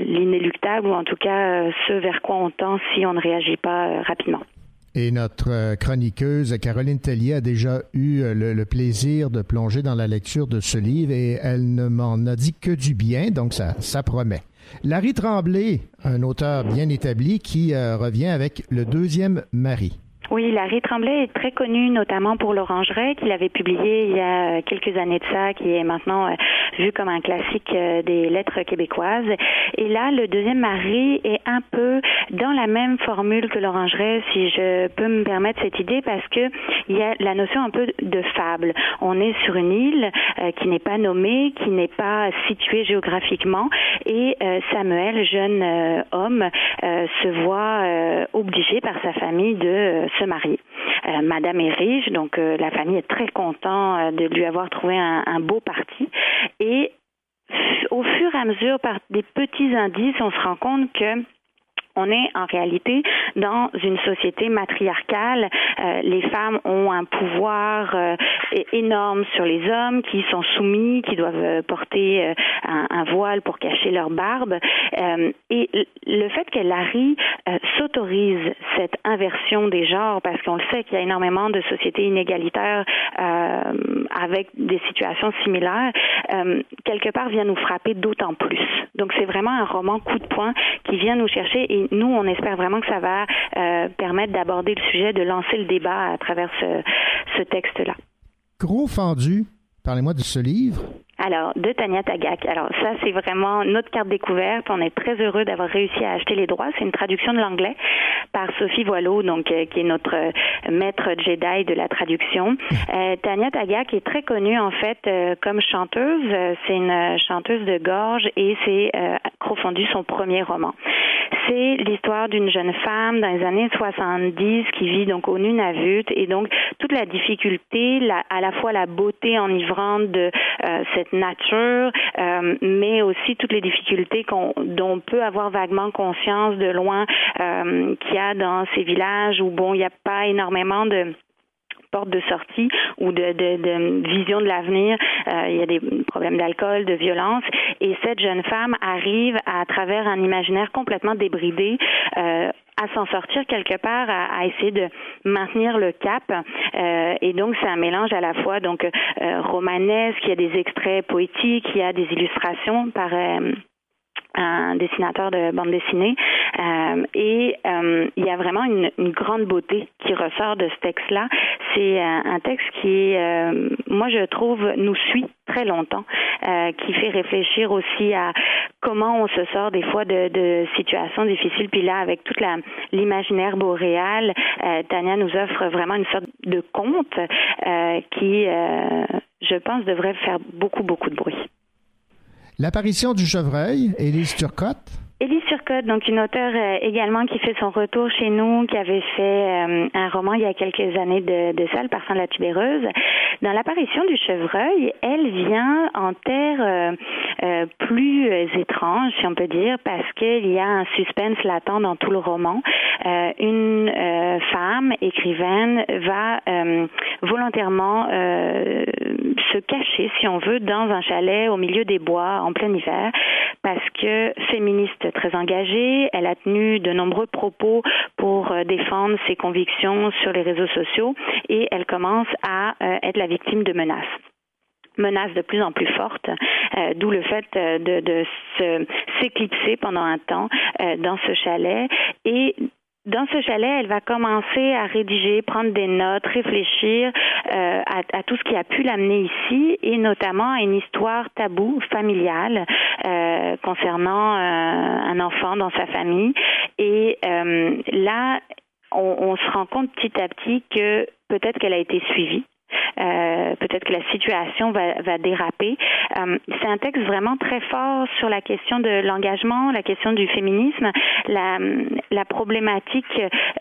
l'inéluctable ou en tout cas ce vers quoi on tend si on ne réagit pas rapidement. Et notre chroniqueuse Caroline Tellier a déjà eu le, le, plaisir de plonger dans la lecture de ce livre et elle ne m'en a dit que du bien, donc ça, ça promet. Larry Tremblay, un auteur bien établi qui euh, revient avec Le deuxième mari. Oui, Larry Tremblay est très connu notamment pour l'Orangerie qu'il avait publié il y a quelques années de ça, qui est maintenant euh, vu comme un classique euh, des lettres québécoises. Et là, le deuxième mari est un peu dans la même formule que l'Orangerie, si je peux me permettre cette idée, parce que il y a la notion un peu de fable. On est sur une île euh, qui n'est pas nommée, qui n'est pas située géographiquement, et Samuel, jeune homme, se voit obligé par sa famille de se marier. Euh, Madame est riche, donc euh, la famille est très content euh, de lui avoir trouvé un, un beau parti. Et au fur et à mesure, par des petits indices, on se rend compte que on est en réalité dans une société matriarcale. Euh, les femmes ont un pouvoir euh, énorme sur les hommes qui sont soumis, qui doivent euh, porter un, voile pour cacher leur barbe. et le fait que Larry s'autorise cette inversion des genres, parce qu'on le sait qu'il y a énormément de sociétés inégalitaires avec des situations similaires, quelque part vient nous frapper d'autant plus. Donc c'est vraiment un roman coup de poing qui vient nous chercher et nous, on espère vraiment que ça va euh, permettre d'aborder le sujet, de lancer le débat à travers ce, ce texte-là. Gros fendu, parlez-moi de ce livre. Alors, de Tania Tagak. Alors, ça, c'est vraiment notre carte découverte. On est très heureux d'avoir réussi à acheter les droits. C'est une traduction de l'anglais par Sophie Voileau, donc, euh, qui est notre euh, maître Jedi de la traduction. [LAUGHS] Euh, Tania Tagak est très connue, en fait, comme chanteuse. C'est une chanteuse de gorge et c'est profondu son premier roman. C'est l'histoire d'une jeune femme dans les années 70 qui vit donc au Nunavut et donc toute la difficulté, la, à la fois la beauté enivrante de cette nature, euh, mais aussi toutes les difficultés dont on peut avoir vaguement conscience de loin euh, qu'il y a dans ces villages où bon, il n'y a pas énormément de porte de sortie ou de, de, vision de l'avenir. Euh, il y a des problèmes d'alcool, de violence. Et cette jeune femme arrive à travers un imaginaire complètement débridé à s'en sortir quelque part, à, essayer de maintenir le cap. Euh, et donc c'est un mélange à la fois donc euh, romanesque, il y a des extraits poétiques, il y a des illustrations par euh, un dessinateur de bande dessinée euh, et euh, il y a vraiment une, une, grande beauté qui ressort de ce texte-là. C'est un, un, texte qui, euh, moi je trouve, nous suit très longtemps, euh, qui fait réfléchir aussi à comment on se sort des fois de, de situations difficiles. Puis là, avec toute l'imaginaire boréal, euh, Tania nous offre vraiment une sorte de conte qui, je pense, devrait faire beaucoup, beaucoup de bruit. L'apparition du chevreuil, Élise Turcotte. Élise Turcotte, donc une auteure euh, également qui fait son retour chez nous, qui avait fait euh, un roman il y a quelques années de, de ça, Le parfum de la tubéreuse. Dans l'apparition du chevreuil, elle vient en terre euh, plus étrange, si on peut dire, parce qu'il y a un suspense latent dans tout le roman. une femme écrivaine va volontairement se cacher, si on veut, dans un chalet au milieu des bois en plein hiver, parce que féministe très engagée. Elle a tenu de nombreux propos pour défendre ses convictions sur les réseaux sociaux et elle commence à être la victime de menaces menaces de plus en plus fortes, d'où le fait de, de s'éclipser pendant un temps dans ce chalet et dans ce chalet, elle va commencer à rédiger, prendre des notes, réfléchir euh, à, tout ce qui a pu l'amener ici et notamment à une histoire taboue familiale euh, concernant euh, un enfant dans sa famille. Et là, on, on se rend compte petit à petit que peut-être qu'elle a été suivie euh, peut-être que la situation va, va déraper. Euh, c'est un texte vraiment très fort sur la question de l'engagement, la question du féminisme, la, la problématique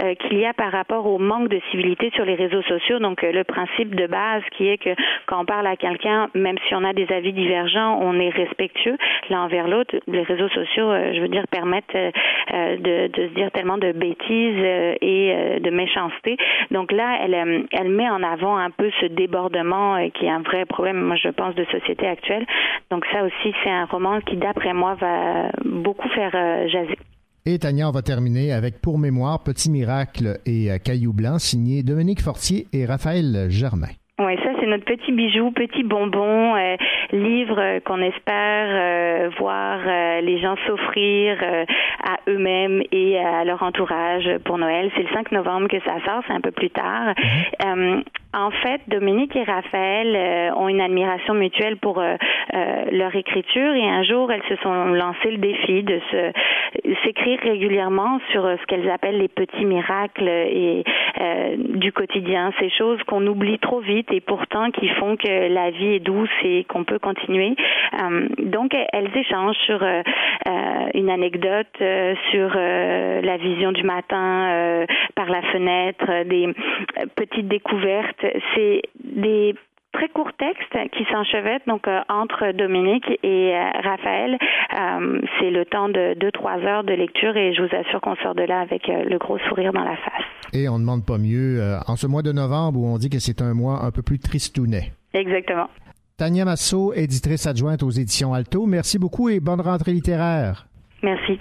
euh, qu'il y a par rapport au manque de civilité sur les réseaux sociaux. Donc le principe de base qui est que quand on parle à quelqu'un, même si on a des avis divergents, on est respectueux l'un envers l'autre. Les réseaux sociaux, je veux dire, permettent de, de, se dire tellement de bêtises et de méchanceté. Donc là, elle, elle met en avant un peu ce débordement euh, qui est un vrai problème, moi je pense, de société actuelle. Donc ça aussi, c'est un roman qui, d'après moi, va beaucoup faire euh, jaser. Et Tania, on va terminer avec Pour mémoire, Petit miracle et euh, Caillou blanc, signé Dominique Fortier et Raphaël Germain. Oui, ça c'est notre petit bijou, petit bonbon, livre qu'on espère voir les gens s'offrir à eux-mêmes et à leur entourage pour Noël. C'est le 5 novembre que ça sort, c'est un peu plus tard. Mhm. En fait, Dominique et Raphaël euh, ont une admiration mutuelle pour euh, euh, leur écriture et un jour, elles se sont lancées le défi de se s'écrire régulièrement sur ce qu'elles appellent les petits miracles et du quotidien, ces choses qu'on oublie trop vite et pourtant qui font que la vie est douce et qu'on peut continuer. donc, elles échangent sur une anecdote sur la vision du matin par la fenêtre, des petites découvertes c'est des très courts textes qui s'enchevêtrent donc euh, entre Dominique et euh, Raphaël. Euh, c'est le temps de 2-3 heures de lecture et je vous assure qu'on sort de là avec le gros sourire dans la face. Et on ne demande pas mieux en ce mois de novembre où on dit que c'est un mois un peu plus tristounet. Exactement. Tania Massot, éditrice adjointe aux éditions Alto, merci beaucoup et bonne rentrée littéraire. Merci.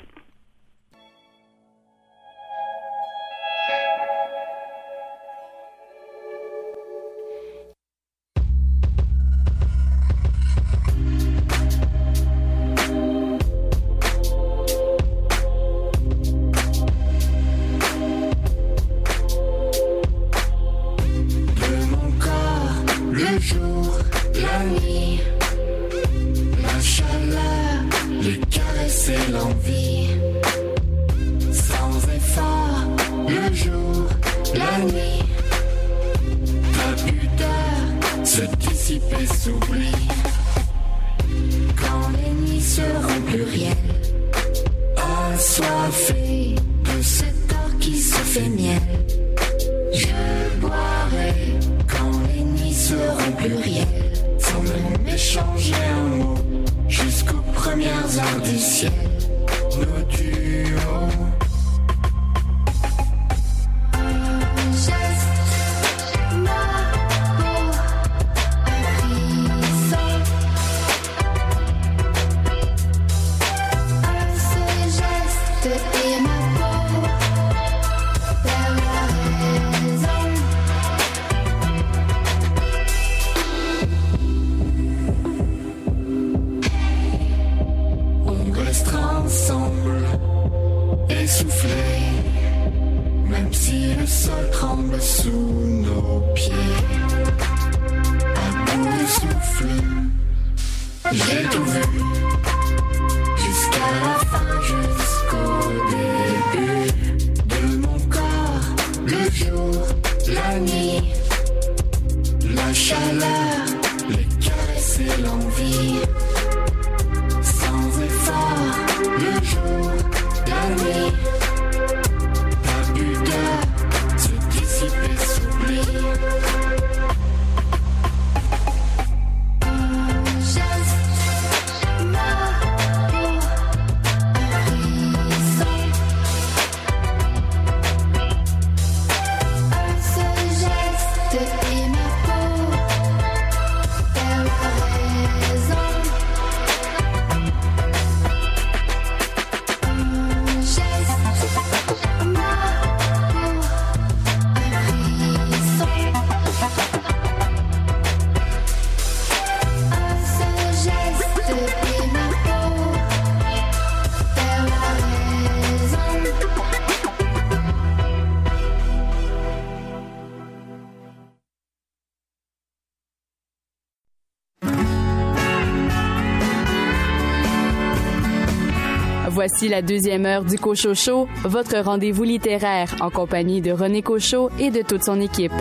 Voici la deuxième heure du Cochocho, votre rendez-vous littéraire en compagnie de René Cochot et de toute son équipe.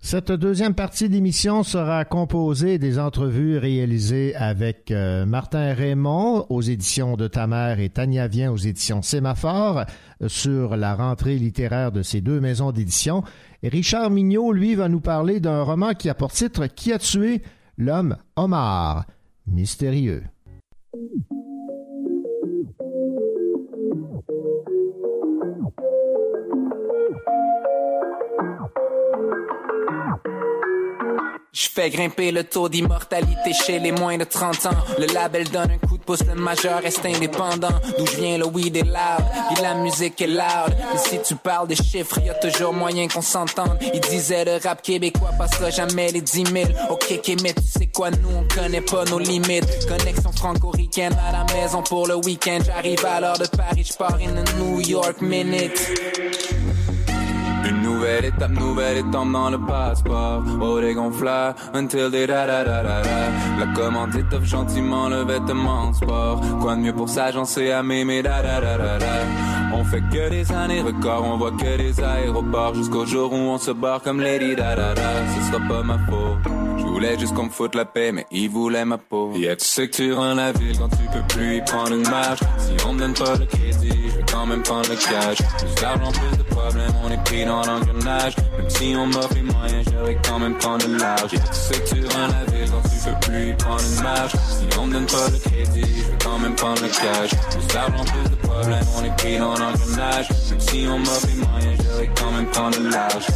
Cette deuxième partie d'émission sera composée des entrevues réalisées avec euh, Martin Raymond aux éditions de Ta mère et Tania Vien aux éditions Sémaphore euh, sur la rentrée littéraire de ces deux maisons d'édition. Richard Mignot, lui, va nous parler d'un roman qui a pour titre Qui a tué l'homme Omar Mystérieux. Je fais grimper le taux d'immortalité chez les moins de 30 ans. Le label donne un coup de pouce, le majeur reste indépendant. D'où je viens, le weed est loud, et la musique est loud. Et si tu parles de chiffres, y a toujours moyen qu'on s'entende. Il disait le rap québécois passera jamais les 10 000. Ok, mais tu sais quoi, nous on connaît pas nos limites. Connexion franco-ricaine à la maison pour le week-end. J'arrive à l'heure de Paris, je pars in the New York minute. Nouvelle étape, nouvelle étape dans le passeport. Oh, gonflats, until they da da da da da. La commande étoffe gentiment le vêtement sport. Quoi de mieux pour s'agencer à m'aimer da da da da. On fait que des années records, on voit que des aéroports. Jusqu'au jour où on se barre comme Lady da da da. Ce sera pas ma faute. Je voulais juste qu'on me foute la paix, mais il voulait ma peau. Yeah, tu sais que tu rends la ville quand tu peux plus y prendre une marche? Si on me donne pas le crédit, quand même prendre le cash. Plus d'argent, plus de problèmes, on est pris dans l'engrenage. Même si on m'offre les moyens, j'aurais quand même prendre le large. Tu sais que tu rends tu peux plus prendre une marche. Si on me donne pas le crédit, je vais quand même prendre le cash. Plus d'argent, plus de problèmes, on est pris dans l'engrenage. Même si on m'offre les moyens, j'aurais quand même prendre le large.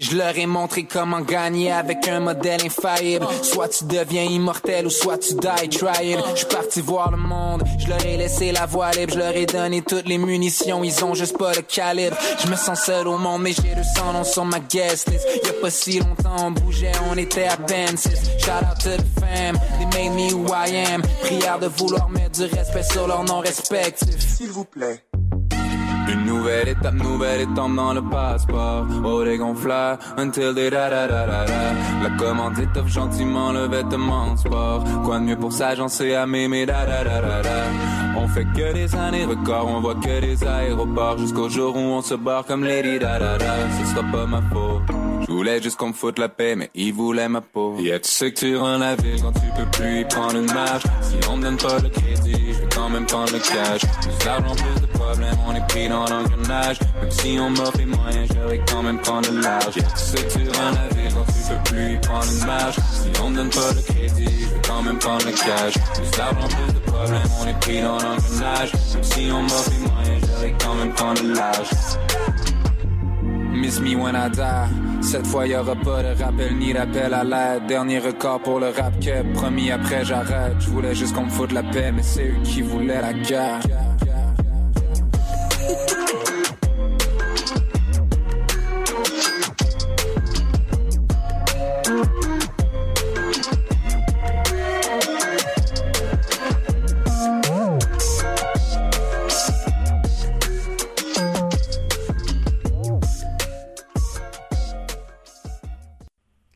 Je leur ai montré comment gagner avec un modèle infaillible. Soit tu deviens immortel ou soit tu die trying. Je parti voir le monde, je leur ai laissé la voie libre, je leur ai donné toutes les munitions, ils ont juste pas le calibre. Je me sens seul au monde, mais j'ai 200 noms sur ma guest list. Y'a pas si longtemps on bougeait, on était à six. Shout out to the fam, they made me who I am. Prière de vouloir mettre du respect sur leur nom respectif. S'il vous plaît. Une nouvelle étape, nouvelle étape dans le passeport. Oh, les until they da da da da da. La commande étoffe gentiment le vêtement sport. Quoi de mieux pour s'agencer à m'aimer da da da da da. On fait que des années records, on voit que des aéroports. Jusqu'au jour où on se barre comme Lady da da da. Ce sera pas ma faute. Je voulais juste qu'on me foute la paix, mais il voulait ma peau. Yeah, tu sais que tu rends la ville quand tu peux plus y prendre une marche. Si on me donne pas le crédit, quand même prendre le cash. Plus d'argent, plus de problèmes, on est pris dans l'engrenage. Même si on m'offre les moyens, j'aurais quand même prendre le large. Sais que tu rends quand tu peux plus y prendre une marche. Si on me donne pas le crédit, je vais quand même prendre le cash. Plus d'argent, plus de problèmes, on est pris dans l'engrenage. Même si on m'offre les moyens, j'aurais quand même prendre le large. Miss me when I die. Cette fois y aura pas de rappel ni d'appel à l'aide. Dernier record pour le rap que promis après j'arrête. Je voulais juste qu'on me foute la paix, mais c'est eux qui voulaient la guerre.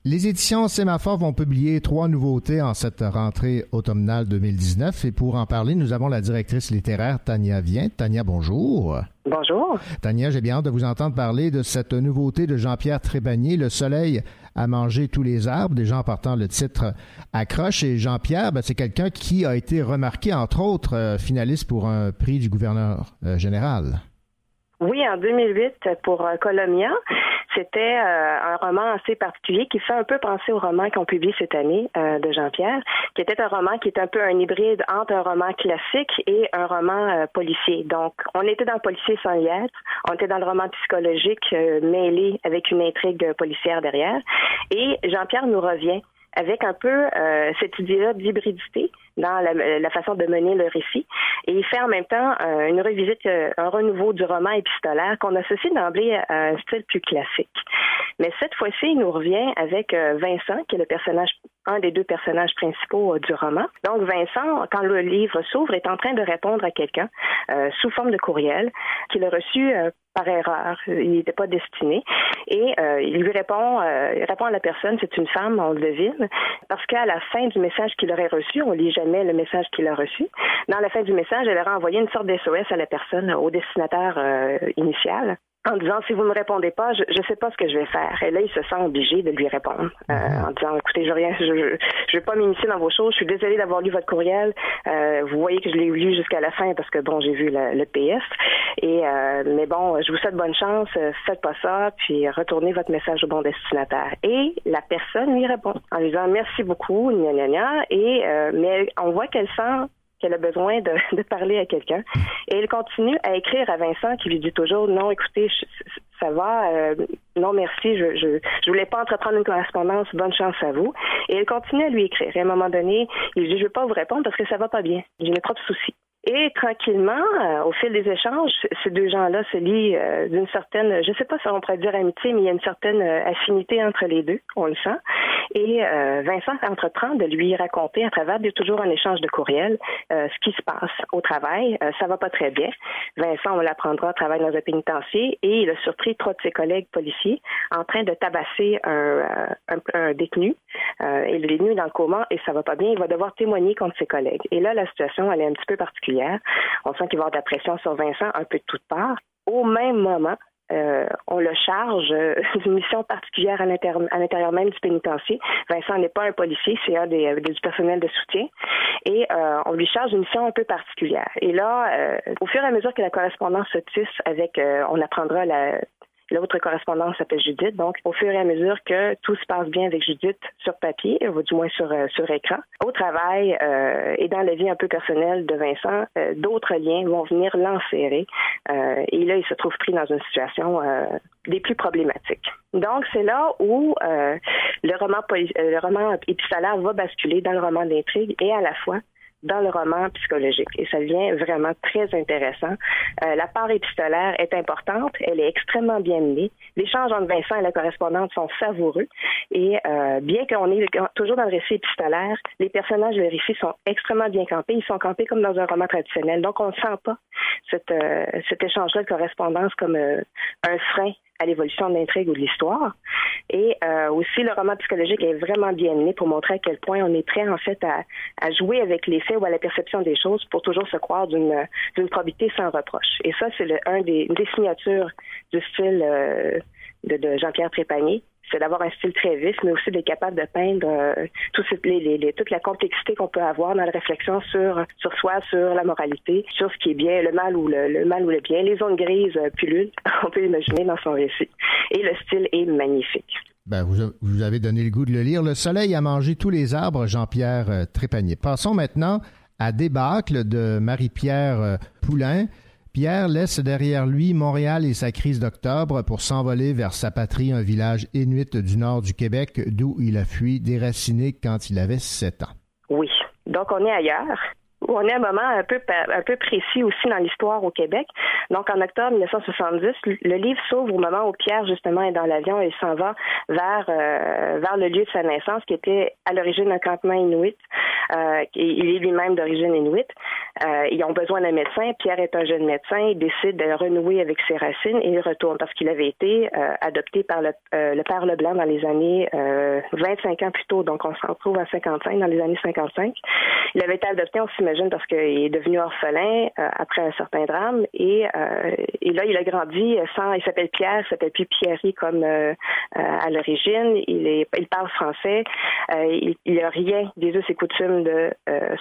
Les éditions Sémaphore vont publier trois nouveautés en cette rentrée automnale 2019 et pour en parler, nous avons la directrice littéraire Tania Vient. Tania, bonjour. Bonjour. Tania, j'ai bien hâte de vous entendre parler de cette nouveauté de Jean-Pierre Trébanier, Le soleil a mangé tous les arbres, déjà en partant le titre accroche. Et Jean-Pierre, ben, c'est quelqu'un qui a été remarqué, entre autres, euh, finaliste pour un prix du gouverneur euh, général. Oui, en 2008 pour euh, Colomia. C'était euh, un roman assez particulier qui fait un peu penser au roman qu'on publie cette année euh, de Jean-Pierre, qui était un roman qui est un peu un hybride entre un roman classique et un roman euh, policier. Donc, on était dans le policier sans y on était dans le roman psychologique mêlé avec une intrigue policière derrière. Et Jean-Pierre nous revient avec un peu cette idée-là d'hybridité, dans la, façon de mener le récit. Et il fait en même temps une revisite, un renouveau du roman épistolaire qu'on associe d'emblée à un style plus classique. Mais cette fois-ci, il nous revient avec Vincent, qui est le personnage, un des deux personnages principaux du roman. Donc Vincent, quand le livre s'ouvre, est en train de répondre à quelqu'un sous forme de courriel qu'il a reçu par erreur. Il n'était pas destiné. Et euh, il lui répond, euh, répond à la personne, c'est une femme, on le devine, parce qu'à la fin du message qu'il aurait reçu, on lit le message qu'il a reçu. Dans la fin du message, elle aurait envoyé une sorte d'SOS à la personne, au destinataire euh, initial en disant si vous me répondez pas, je ne sais pas ce que je vais faire. Et là, il se sent obligé de lui répondre euh, mhm. en disant écoutez, je je, je, vais pas m'initier dans vos choses. Je suis désolée d'avoir lu votre courriel. Euh, vous voyez que je l'ai lu jusqu'à la fin parce que bon, j'ai vu le, le, PS. Et euh, mais bon, je vous souhaite bonne chance. Faites pas ça, puis retournez votre message au bon destinataire. Et la personne lui répond en lui disant merci beaucoup, gna gna gna. Et mais on voit qu'elle sent qu'elle a besoin [LAUGHS] de, parler à quelqu'un. Et elle continue à écrire à Vincent qui lui dit toujours non, écoutez, ça va, euh, non merci, je, je, je voulais pas entreprendre une correspondance, bonne chance à vous. Et elle continue à lui écrire. Et à un moment donné, il dit je vais pas vous répondre parce que ça va pas bien, j'ai mes propres soucis. Et tranquillement, euh, au fil des échanges, ces deux gens-là se lient euh, d'une certaine, je ne sais pas si on pourrait dire amitié, mais il y a une certaine euh, affinité entre les deux, on le sent. Et Vincent entreprend de lui raconter à travers toujours un échange de courriel ce qui se passe au travail. ça va pas très bien. Vincent, on l'apprendra, travaille dans un pénitencier et il a surpris trois de ses collègues policiers en train de tabasser un, un, détenu. et le détenu dans le coma et ça va pas bien. Il va devoir témoigner contre ses collègues. Et là, la situation, elle est un petit peu particulière on sent qu'il va y avoir de la pression sur Vincent un peu de toutes parts. Au même moment, euh, on le charge euh, [LAUGHS] d'une mission particulière à l'intérieur même du pénitencier. Vincent n'est pas un policier, c'est un des, du personnel de soutien. Et euh, on lui charge une mission un peu particulière. Et là, au fur et à mesure que la correspondance se tisse avec, on apprendra la, L'autre correspondance s'appelle Judith. Donc, au fur et à mesure que tout se passe bien avec Judith sur papier, ou du moins sur, euh, sur écran, au travail euh, et dans la vie un peu personnelle de Vincent, euh, d'autres liens vont venir l'enserrer. et là, il se trouve pris dans une situation des plus problématiques. Donc, c'est là où le roman le roman épistolaire va basculer dans le roman d'intrigue et à la fois dans le roman psychologique. Et ça devient vraiment très intéressant. Euh, la part épistolaire est importante, elle est extrêmement bien menée. L'échange entre Vincent et la correspondante sont savoureux. Et euh, bien qu'on est toujours dans le récit épistolaire, les personnages de récit sont extrêmement bien campés. Ils sont campés comme dans un roman traditionnel. Donc, on ne sent pas cette, euh, cet échange-là de correspondance comme un frein l'évolution de l'intrigue ou de l'histoire. Et euh, aussi, le roman psychologique est vraiment bien mené pour montrer à quel point on est prêt en fait à, jouer avec les faits ou à la perception des choses pour toujours se croire d'une probité sans reproche. Et ça, c'est un des, des signatures du style euh, de, de Jean-Pierre Trépanier c'est d'avoir un style très vif, mais aussi d'être capable de peindre euh, toute la complexité qu'on peut avoir dans la réflexion sur, sur soi, sur la moralité, sur ce qui est bien, le mal ou le, mal ou le bien, les zones grises euh, pullulent, [LAUGHS] on peut imaginer dans son récit. Et le style est magnifique. Ben, vous, vous avez donné le goût de le lire. Le soleil a mangé tous les arbres, Jean-Pierre euh, Trépanier. Passons maintenant à Débâcle de Marie-Pierre Poulain. Pierre laisse derrière lui Montréal et sa crise d'octobre pour s'envoler vers sa patrie, un village inuit du nord du Québec, d'où il a fui déraciné quand il avait sept ans. Oui. Donc, on est ailleurs on est à un moment un peu un peu précis aussi dans l'histoire au Québec. Donc en octobre 1970, le livre s'ouvre au moment où Pierre justement est dans l'avion et s'en va vers euh, vers le lieu de sa naissance qui était à l'origine un campement inuit. Euh, il est lui-même d'origine inuit. Euh, ils ont besoin d'un médecin. Pierre est un jeune médecin. Il décide de renouer avec ses racines et il retourne parce qu'il avait été adopté par le, le père Leblanc dans les années 25 ans plus tôt. Donc on s'en retrouve à 55 dans les années 55. Il avait été adopté, on s'imagine parce qu'il est devenu orphelin euh, après un certain drame et, euh, et, là il a grandi sans il s'appelle Pierre, il s'appelle plus Pierry comme euh, à l'origine, il parle français, il, il a rien des us et coutumes de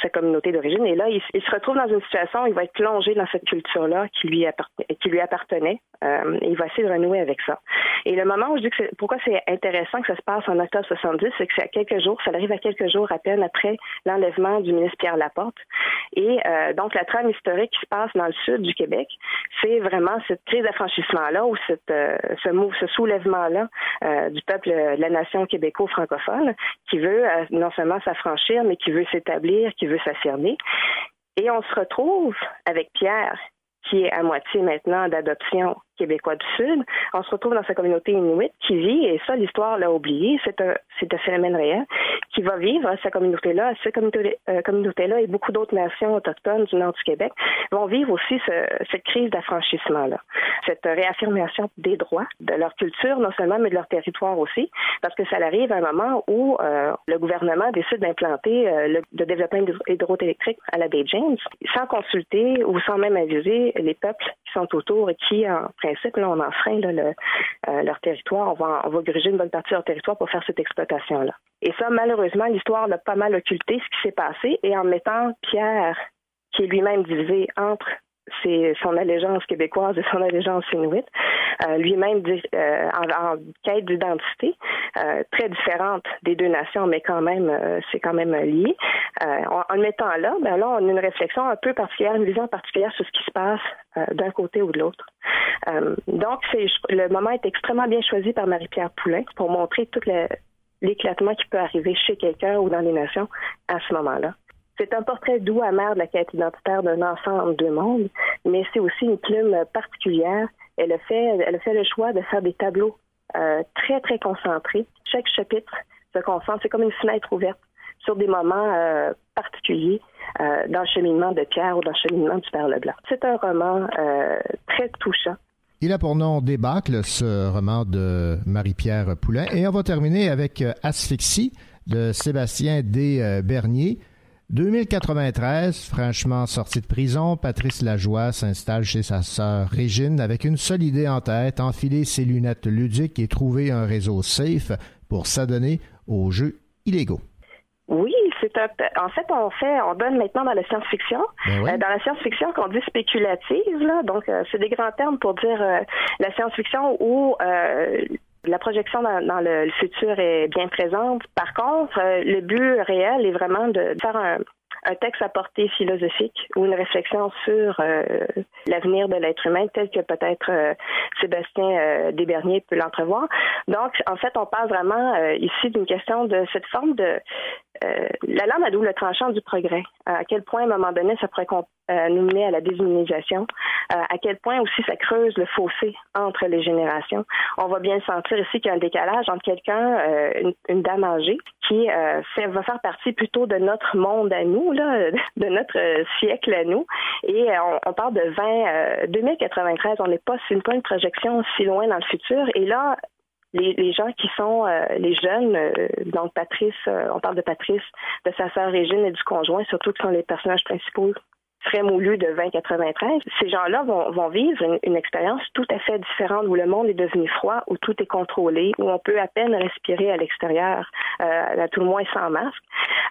sa communauté d'origine et là il, se retrouve dans une situation où il va être plongé dans cette culture-là qui lui, appartenait. Il va essayer de renouer avec ça. Et le moment où je dis que pourquoi c'est intéressant que ça se passe en octobre 70, c'est que c'est à quelques jours, ça arrive à quelques jours à peine après l'enlèvement du ministre Pierre Laporte. Et euh, donc la trame historique qui se passe dans le sud du Québec, c'est vraiment cette crise d'affranchissement-là ou cette, euh, ce, ce soulèvement-là du peuple de la nation québéco-francophone qui veut non seulement s'affranchir, mais qui veut s'établir, qui veut s'affirmer. Et on se retrouve avec Pierre, qui est à moitié maintenant d'adoption québécois du Sud. On se retrouve dans sa communauté inuit qui vit, et ça, l'histoire l'a oublié, c'est un, un phénomène réel, qui va vivre sa communauté-là, cette euh, communauté-là et beaucoup d'autres nations autochtones du nord du Québec vont vivre aussi cette crise d'affranchissement-là, cette réaffirmation des droits de leur culture, non seulement, mais de leur territoire aussi, parce que ça arrive à un moment où euh, le gouvernement décide d'implanter euh, le, développement hydroélectrique à la baie James, sans consulter ou sans même aviser les peuples sont autour et qui, en principe, là, on enfreint euh, leur territoire, on va, on va gruger une bonne partie de leur territoire pour faire cette exploitation-là. Et ça, malheureusement, l'histoire l'a pas mal occulté ce qui s'est passé, et en mettant Pierre, qui est lui-même divisé entre c'est son allégeance québécoise et son allégeance inuite, euh, lui-même euh, en, quête d'identité, euh, très différente des deux nations, mais quand même, c'est quand même lié. En, le mettant là, ben là, on a une réflexion un peu particulière, une vision particulière sur ce qui se passe d'un côté ou de l'autre. donc, c'est, le moment est extrêmement bien choisi par Marie-Pierre Poulain pour montrer tout l'éclatement qui peut arriver chez quelqu'un ou dans les nations à ce moment-là. C'est un portrait doux amer de la quête identitaire d'un enfant en deux mondes, mais c'est aussi une plume particulière. Elle a fait, elle a fait le choix de faire des tableaux euh, très, très concentrés. Chaque chapitre se concentre, c'est comme une fenêtre ouverte sur des moments euh, particuliers euh, dans le cheminement de Pierre ou dans le cheminement du Père Leblanc. C'est un roman très touchant. Il a pour nom Débâcle, ce roman de Marie-Pierre Poulain. Et on va terminer avec Asphyxie de Sébastien D. Bernier. 2093, franchement sorti de prison, Patrice Lajoie s'installe chez sa sœur Régine avec une seule idée en tête, enfiler ses lunettes ludiques et trouver un réseau safe pour s'adonner aux jeux illégaux. Oui, c'est un, en fait on fait on donne maintenant dans la science-fiction, ben euh, dans la science-fiction qu'on dit spéculative là, donc euh, c'est des grands termes pour dire euh, la science-fiction où la projection dans, le, futur est bien présente. Par contre, euh, le but réel est vraiment de faire un, texte à portée philosophique ou une réflexion sur euh, l'avenir de l'être humain tel que peut-être euh, Sébastien Desberniers peut l'entrevoir. Donc, en fait, on parle vraiment ici d'une question de cette forme de la lame à double tranchant du progrès. À quel point, à un moment donné, ça pourrait euh, nous mener à la déshumanisation, euh, à quel point aussi ça creuse le fossé entre les générations. On va bien sentir ici qu'il y a un décalage entre quelqu'un, euh, une, dame âgée, qui va faire partie plutôt de notre monde à nous, [LAUGHS] de notre siècle à nous. Et on, on, parle de 20, 2093, on n'est pas, c'est pas une projection si loin dans le futur. Et là, les, les, gens qui sont les jeunes, donc Patrice, on parle de Patrice, de sa sœur Régine et du conjoint, surtout qui sont les personnages principaux moulu de 2093, ces gens-là vont, vont vivre une, expérience tout à fait différente où le monde est devenu froid, où tout est contrôlé, où on peut à peine respirer à l'extérieur, euh, à tout le moins sans masque,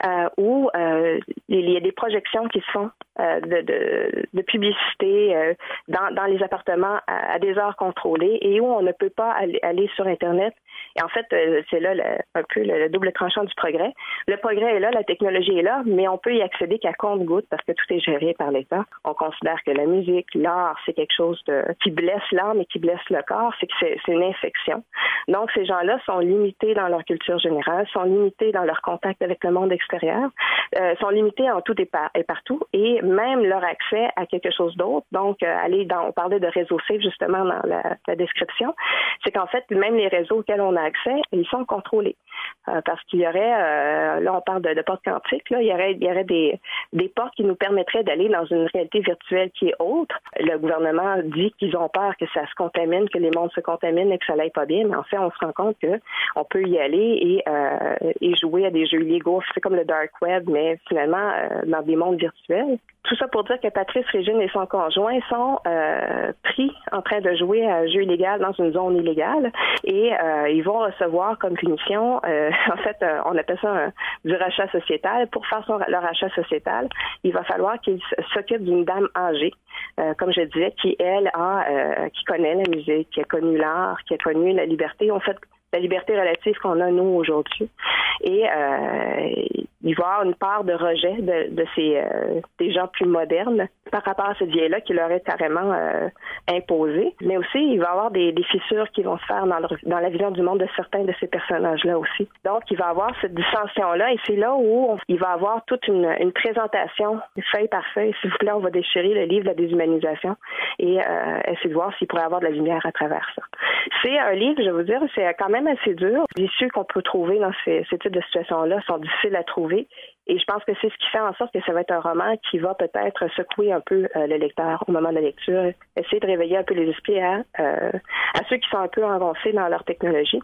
euh, où euh, il y a des projections qui se font euh, de, de, de, publicité euh, dans, dans, les appartements à, des heures contrôlées et où on ne peut pas aller, aller sur Internet. Et en fait, euh, c'est là le, un peu le, double tranchant du progrès. Le progrès est là, la technologie est là, mais on peut y accéder qu'à compte-goutte parce que tout est géré par l'État. On considère que la musique, l'art, c'est quelque chose de, qui blesse l'âme et qui blesse le corps, c'est que c'est une infection. Donc, ces gens-là sont limités dans leur culture générale, sont limités dans leur contact avec le monde extérieur, euh, sont limités en tout et, par, et, partout, et même leur accès à quelque chose d'autre. Donc, euh, aller dans, on parlait de réseau safe justement dans la, la description, c'est qu'en fait, même les réseaux auxquels on a accès, ils sont contrôlés. Euh, parce qu'il y aurait, euh, là on parle de, de portes quantiques, là, il y aurait, des, des portes qui nous permettraient d'aller dans une réalité virtuelle qui est autre. Le gouvernement dit qu'ils ont peur que ça se contamine, que les mondes se contaminent et que ça n'aille pas bien, mais en fait on se rend compte que on peut y aller et, euh, et jouer à des jeux illégaux. C'est comme le dark web, mais finalement dans des mondes virtuels. Tout ça pour dire que Patrice Régine et son conjoint sont pris en train de jouer à un jeu illégal dans une zone illégale et ils vont recevoir comme punition, [LAUGHS] en fait, on appelle ça du rachat sociétal. Pour faire son, leur rachat sociétal, il va falloir qu'ils s'occupent d'une dame âgée, comme je disais, qui elle a, qui connaît la musique, qui a connu l'art, qui a connu la liberté. En fait, la liberté relative qu'on a nous aujourd'hui. Et euh, il va y avoir une part de rejet de, ces euh, des gens plus modernes par rapport à cette vieille-là qui leur est carrément euh, imposée. Mais aussi, il va y avoir des, fissures qui vont se faire dans, la vision du monde de certains de ces personnages-là aussi. Donc, il va y avoir cette dissension-là et c'est là où il va y avoir toute une, présentation, feuille par feuille. S'il vous plaît, on va déchirer le livre de la déshumanisation et essayer de voir s'il pourrait y avoir de la lumière à travers ça. C'est un livre, je vous dire, c'est quand même assez dur. Les issues qu'on peut trouver dans ces, types de situations-là sont difficiles à trouver. Et je pense que c'est ce qui fait en sorte que ça va être un roman qui va peut-être secouer un peu euh, le lecteur au moment de la lecture, essayer de réveiller un peu les esprits à, euh, ceux qui sont un peu engoncés dans leur technologie,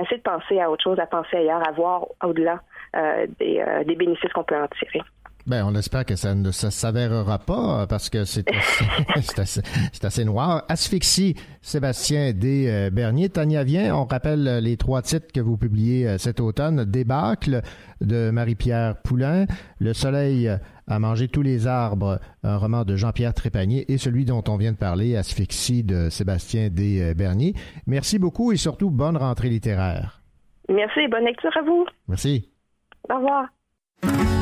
essayer de penser à autre chose, à penser ailleurs, à voir au-delà euh, des bénéfices qu'on peut en tirer. Ben, on espère que ça ne s'avérera pas parce que c'est [LAUGHS] assez, assez, noir. Asphyxie, Sébastien D. Euh, Bernier. Tania vient. On rappelle les trois titres que vous publiez euh, cet automne. Débâcle de Marie-Pierre Poulain. Le soleil a mangé tous les arbres, un roman de Jean-Pierre Trépanier et celui dont on vient de parler, Asphyxie de Sébastien D. Euh, Bernier. Merci beaucoup et surtout bonne rentrée littéraire. Merci et bonne lecture à vous. Merci. Au revoir.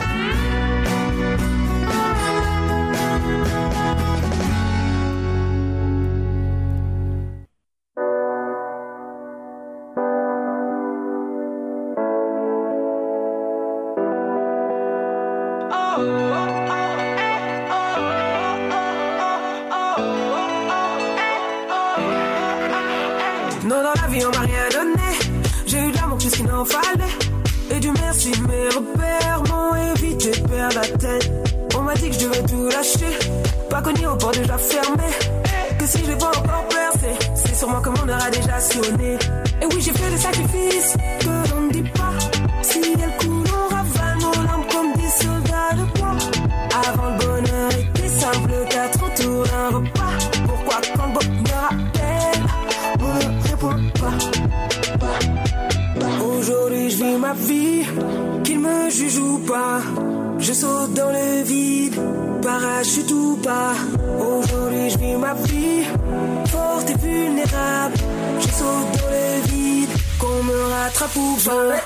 Mes repères m'ont évité de perdre la tête. On m'a dit que je devais tout lâcher. Pas connu au port déjà fermé. Que si je pas encore percer, c'est sûrement que mon heure a déjà sonné. Et oui, j'ai fait des sacrifices que l'on ne dit pas. Si elle coule, on ravale nos larmes comme des soldats de bois. Avant le bonheur était simple, quatre autour d'un repas. Pourquoi quand le bonheur appelle, on ne répond pas? Aujourd'hui je vis ma vie, qu'il me juge ou pas. Je saute dans le vide, parachute ou pas. Aujourd'hui je vis ma vie, forte et vulnérable. Je saute dans le vide, qu'on me rattrape ou pas.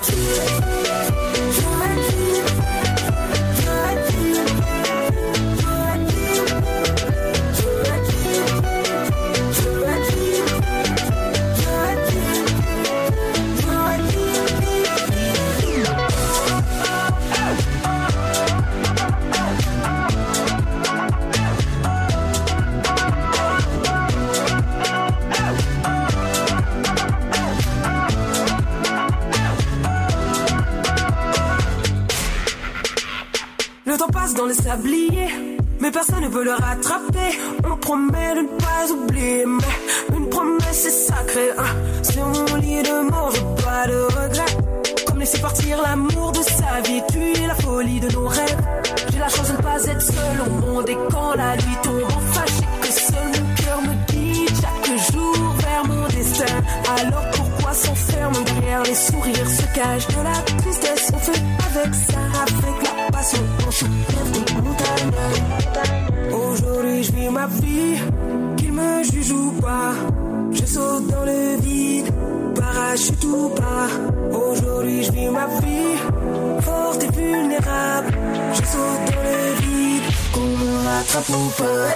Le temps passe dans les sabliers, mais personne ne peut le rattraper. On promet de ne pas oublier, mais une promesse est sacrée. hein. Mon lit de mort, je pas de regrets. Comme laisser partir l'amour de sa vie, tuer la folie de nos rêves. J'ai la chance de ne pas être seul au monde et quand la nuit tombe, enfin j'ai que seul mon cœur me guide chaque jour vers mon destin. Alors pourquoi s'enferme derrière les sourires, se cache de la tristesse On fait avec ça, avec la passion, on soulève des montagnes. Aujourd'hui je vis ma vie, qu'il me juge ou pas. Je saute dans le vide, parachute ou pas. Aujourd'hui je vis ma vie, forte et vulnérable. Je saute dans le vide, qu'on me rattrape ou pas.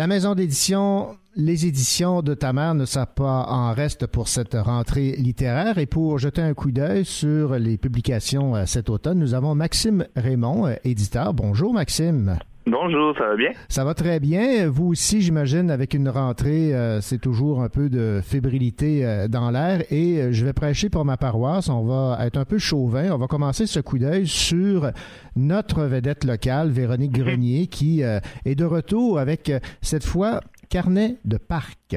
La maison d'édition, les éditions de ta mère ne savent pas en reste pour cette rentrée littéraire. Et pour jeter un coup d'œil sur les publications euh, cet automne, nous avons Maxime Raymond, euh, éditeur. Bonjour Maxime. Bonjour, ça va bien? Ça va très bien. Vous aussi, j'imagine, avec une rentrée, euh, c'est toujours un peu de fébrilité dans l'air. Et je vais prêcher pour ma paroisse. On va être un peu chauvin. On va commencer ce coup d'œil sur notre vedette locale, Véronique [LAUGHS] Grenier, qui est de retour avec cette fois Carnet de parc.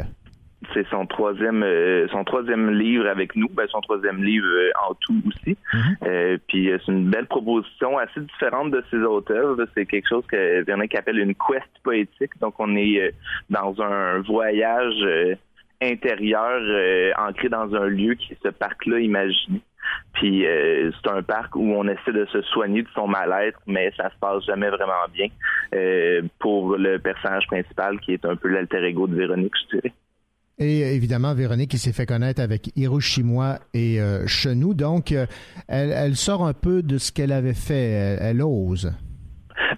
C'est son troisième euh, son troisième livre avec nous, ben, son troisième livre euh, en tout aussi. Mhm. Euh, puis c'est une belle proposition assez différente de ses auteurs. C'est quelque chose que Véronique appelle une quest poétique. Donc on est dans un voyage intérieur ancré dans un lieu qui est ce parc-là imaginé. Puis euh, c'est un parc où on essaie de se soigner de son mal-être, mais ça se passe jamais vraiment bien euh, pour le personnage principal qui est un peu l'alter ego de Véronique, je dirais. Et évidemment, Véronique qui s'est fait connaître avec Hiroshima et euh, Chenou. Donc, elle, sort un peu de ce qu'elle avait fait. Elle, ose.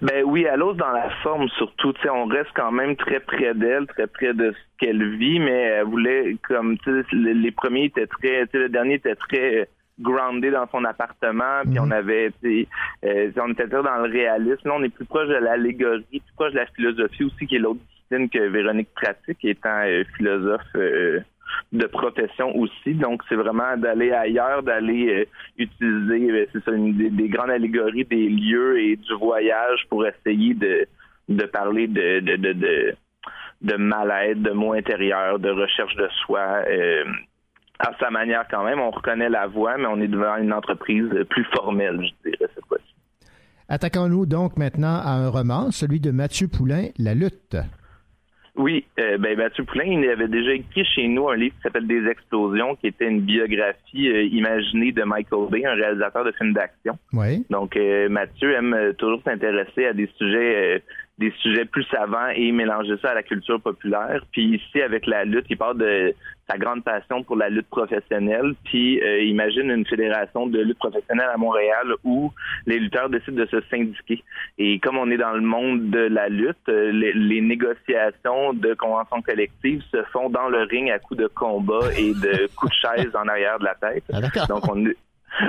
Ben oui, elle ose dans la forme surtout. sais, on reste quand même très près d'elle, très près de ce qu'elle vit, mais elle voulait, comme les premiers étaient très, le dernier était très groundé dans son appartement, puis on mhm. avait, euh, on était dans le réalisme. Là, on est plus proche de l'allégorie, plus proche de la philosophie aussi, qui est l'autre discipline que Véronique pratique, étant euh, philosophe euh, de profession aussi. Donc, c'est vraiment d'aller ailleurs, d'aller utiliser, c'est ça, des, grandes allégories des lieux et du voyage pour essayer de, de parler de, de, de, de, de mal-être, de mots intérieurs, de recherche de soi à sa manière quand même. On reconnaît la voix, mais on est devant une entreprise plus formelle, je dirais, cette fois-ci. Attaquons-nous donc maintenant à un roman, celui de Mathieu Poulain, La lutte. Oui, euh, ben Mathieu Poulain, il avait déjà écrit chez nous un livre qui s'appelle Des explosions, qui était une biographie euh, imaginée de Michael Bay, un réalisateur de films d'action. Oui. Donc euh, Mathieu aime toujours s'intéresser à des sujets des sujets plus savants et mélanger ça à la culture populaire. Puis ici, avec la lutte, il parle de sa grande passion pour la lutte professionnelle. Puis euh, imagine une fédération de lutte professionnelle à Montréal où les lutteurs décident de se syndiquer. Et comme on est dans le monde de la lutte, euh, les, négociations de conventions collectives se font dans le ring à coups de combat et de [LAUGHS] coups de chaise en arrière de la tête. Ah, Donc on est,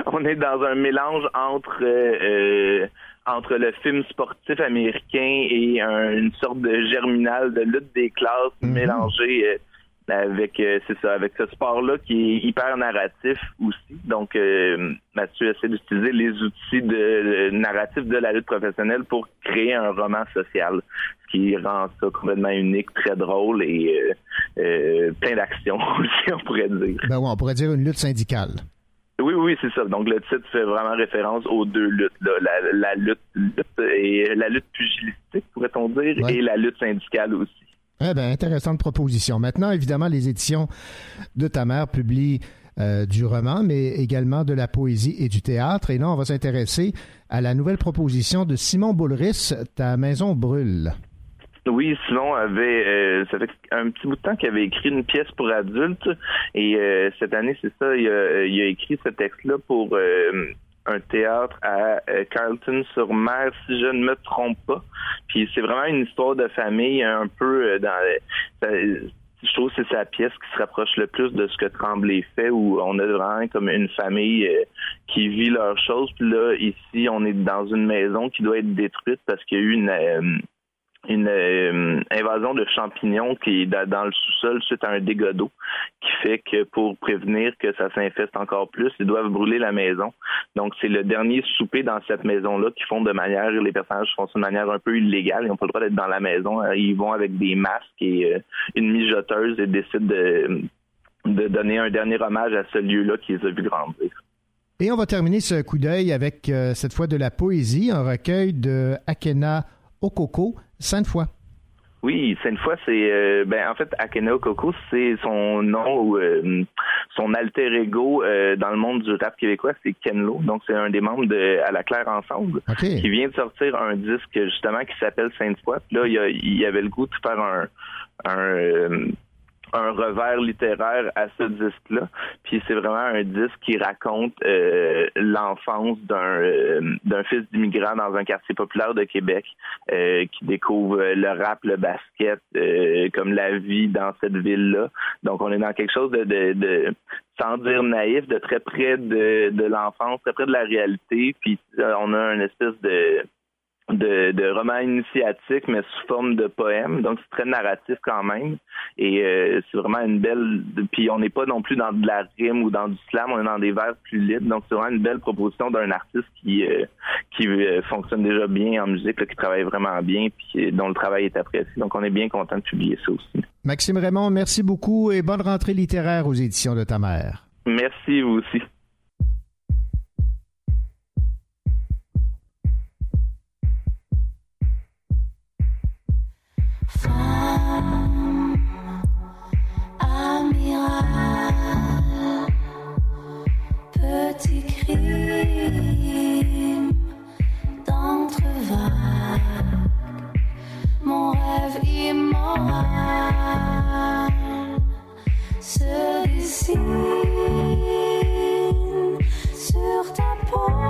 on est dans un mélange entre euh, entre le film sportif américain et une sorte de germinal de lutte des classes mhm. mélangé euh, avec euh, c'est ça avec ce sport là qui est hyper narratif aussi. Donc euh, Mathieu essaie d'utiliser les outils de, narratif de la lutte professionnelle pour créer un roman social ce qui rend ça complètement unique très drôle et plein d'action [LAUGHS] aussi on pourrait dire. Ben ouais, on pourrait dire une lutte syndicale oui, oui, c'est ça. Donc le titre fait vraiment référence aux deux luttes, La, lutte, et la lutte pugilistique, pourrait-on dire, et la lutte syndicale aussi. Eh bien, intéressante proposition. Maintenant, évidemment, les éditions de ta mère publient euh, du roman, mais également de la poésie et du théâtre. Et là, on va s'intéresser à la nouvelle proposition de Simon Boulris, Ta maison brûle. Oui, Simon avait, euh, ça fait un petit bout de temps qu'il avait écrit une pièce pour adultes et euh, cette année, c'est ça, il a, il a, écrit ce texte-là pour euh, un théâtre à Carlton-sur-Mer, si je ne me trompe pas. Puis c'est vraiment une histoire de famille un peu dans... je trouve que c'est sa pièce qui se rapproche le plus de ce que Tremblay fait, où on a vraiment comme une famille qui vit leurs choses. Puis là, ici, on est dans une maison qui doit être détruite parce qu'il y a eu une une euh, invasion de champignons qui est dans le sous-sol suite à un dégât d'eau qui fait que pour prévenir que ça s'infeste encore plus, ils doivent brûler la maison. Donc c'est le dernier souper dans cette maison-là qui font de manière, les personnages font ça de manière un peu illégale, ils n'ont pas le droit d'être dans la maison, ils vont avec des masques et euh, une mijoteuse et décident de, de donner un dernier hommage à ce lieu-là qui les a vus grandir. Et on va terminer ce coup d'œil avec euh, cette fois de la poésie, un recueil de Akena Okoko, Sainte-Foy. Oui, Sainte-Foy, c'est euh, ben en fait Akena Okoko, c'est son nom ou euh, son alter ego euh, dans le monde du rap québécois, c'est Kenlo. Donc c'est un des membres de À la Claire Ensemble qui vient de sortir un disque justement qui s'appelle Sainte-Foy. Là, il, y avait le goût de faire un un revers littéraire à ce disque-là. Puis c'est vraiment un disque qui raconte euh, l'enfance d'un euh, d'un fils d'immigrant dans un quartier populaire de Québec euh, qui découvre le rap, le basket, comme la vie dans cette ville-là. Donc on est dans quelque chose de, de, de sans dire naïf, de très près de, de l'enfance, très près de la réalité. Puis on a une espèce de de, de roman initiatique, mais sous forme de poème. Donc, c'est très narratif quand même. Et euh, c'est vraiment une belle... Puis on n'est pas non plus dans de la rime ou dans du slam, on est dans des vers plus libres. Donc, c'est vraiment une belle proposition d'un artiste qui euh, qui euh, fonctionne déjà bien en musique, qui travaille vraiment bien, puis dont le travail est apprécié. Donc, on est bien content de publier ça aussi. Maxime Raymond, merci beaucoup et bonne rentrée littéraire aux éditions de ta mère. Merci, vous aussi. Petit crime d'entrevague, mon rêve immoral se dessine sur ta peau,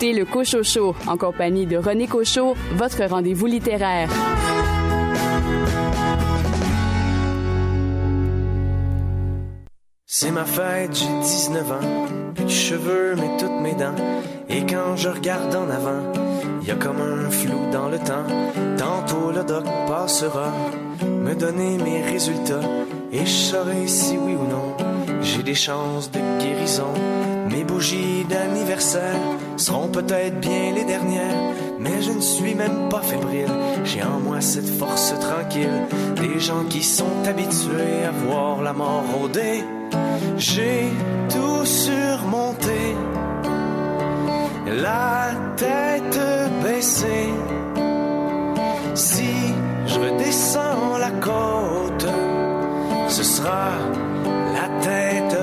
le Cochocho en compagnie de René Cochot, votre rendez-vous littéraire. C'est ma fête, j'ai 19 ans, plus de cheveux mais toutes mes dents. Et quand je regarde en avant, y a comme un flou dans le temps. Tantôt le doc passera, me donner mes résultats. Et je saurai si oui ou non, j'ai des chances de guérison. Mes bougies d'anniversaire seront peut-être bien les dernières, mais je ne suis même pas fébrile. J'ai en moi cette force tranquille, des gens qui sont habitués à voir la mort rôder. J'ai tout surmonté, la tête baissée. Si je redescends la côte, ce sera la tête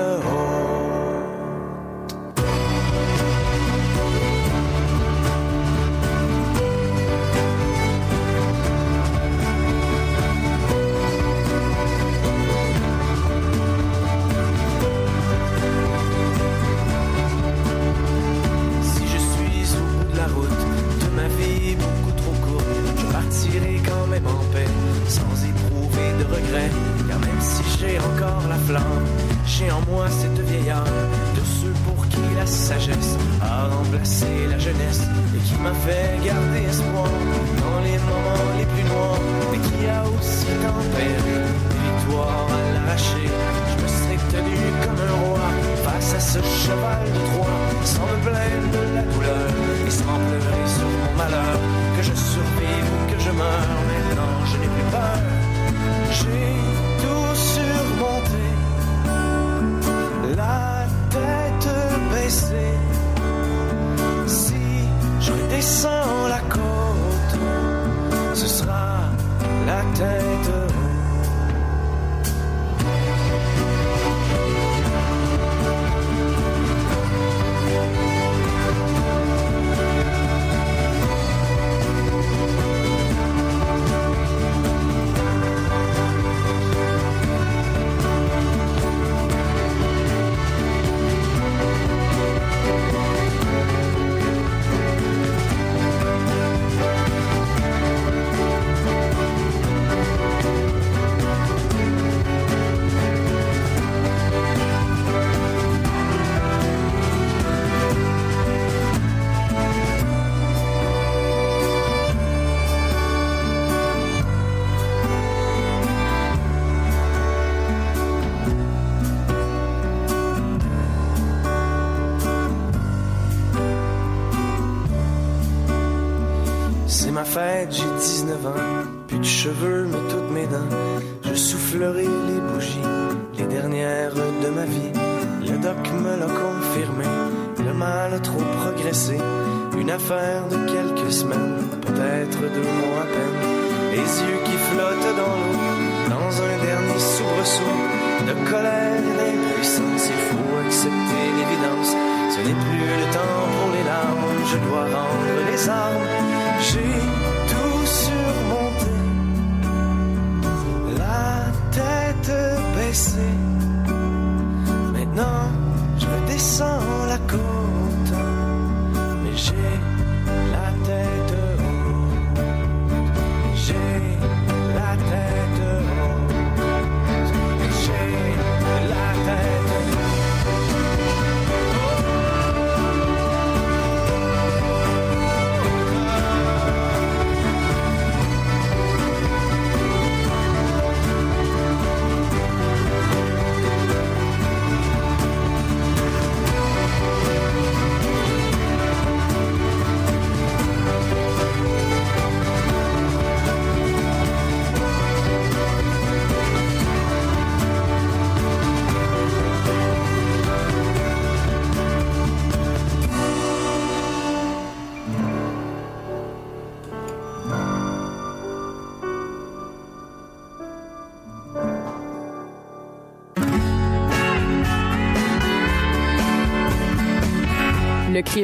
Si je suis au bout de la route de ma vie beaucoup trop courte, je partirai quand même en paix, sans éprouver de regrets. J'ai encore la flamme, j'ai en moi cette vieilleur de ceux pour qui la sagesse a remplacé la jeunesse et qui m'a fait garder espoir dans les moments les plus noirs, mais qui a aussi tempéré des victoires à l'arracher. Je me serais tenu comme un roi face à ce cheval de Troie, sans me plaindre de la douleur et sans pleurer sur mon malheur. Que je survive ou que je meure, maintenant je n'ai plus peur. J'ai tout surmonté, la tête baissée. Si je redescends la côte, ce sera la tête Une affaire de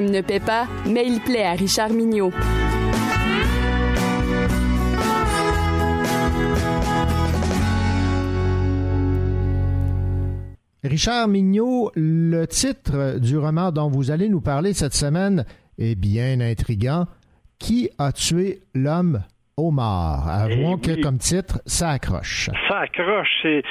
ne paie pas, mais il plaît à Richard Mignot. Richard Mignot, le titre du roman dont vous allez nous parler cette semaine est bien intriguant. Qui a tué l'homme Omar. Avouons Eh que oui. comme titre, ça accroche. Ça accroche. c'est-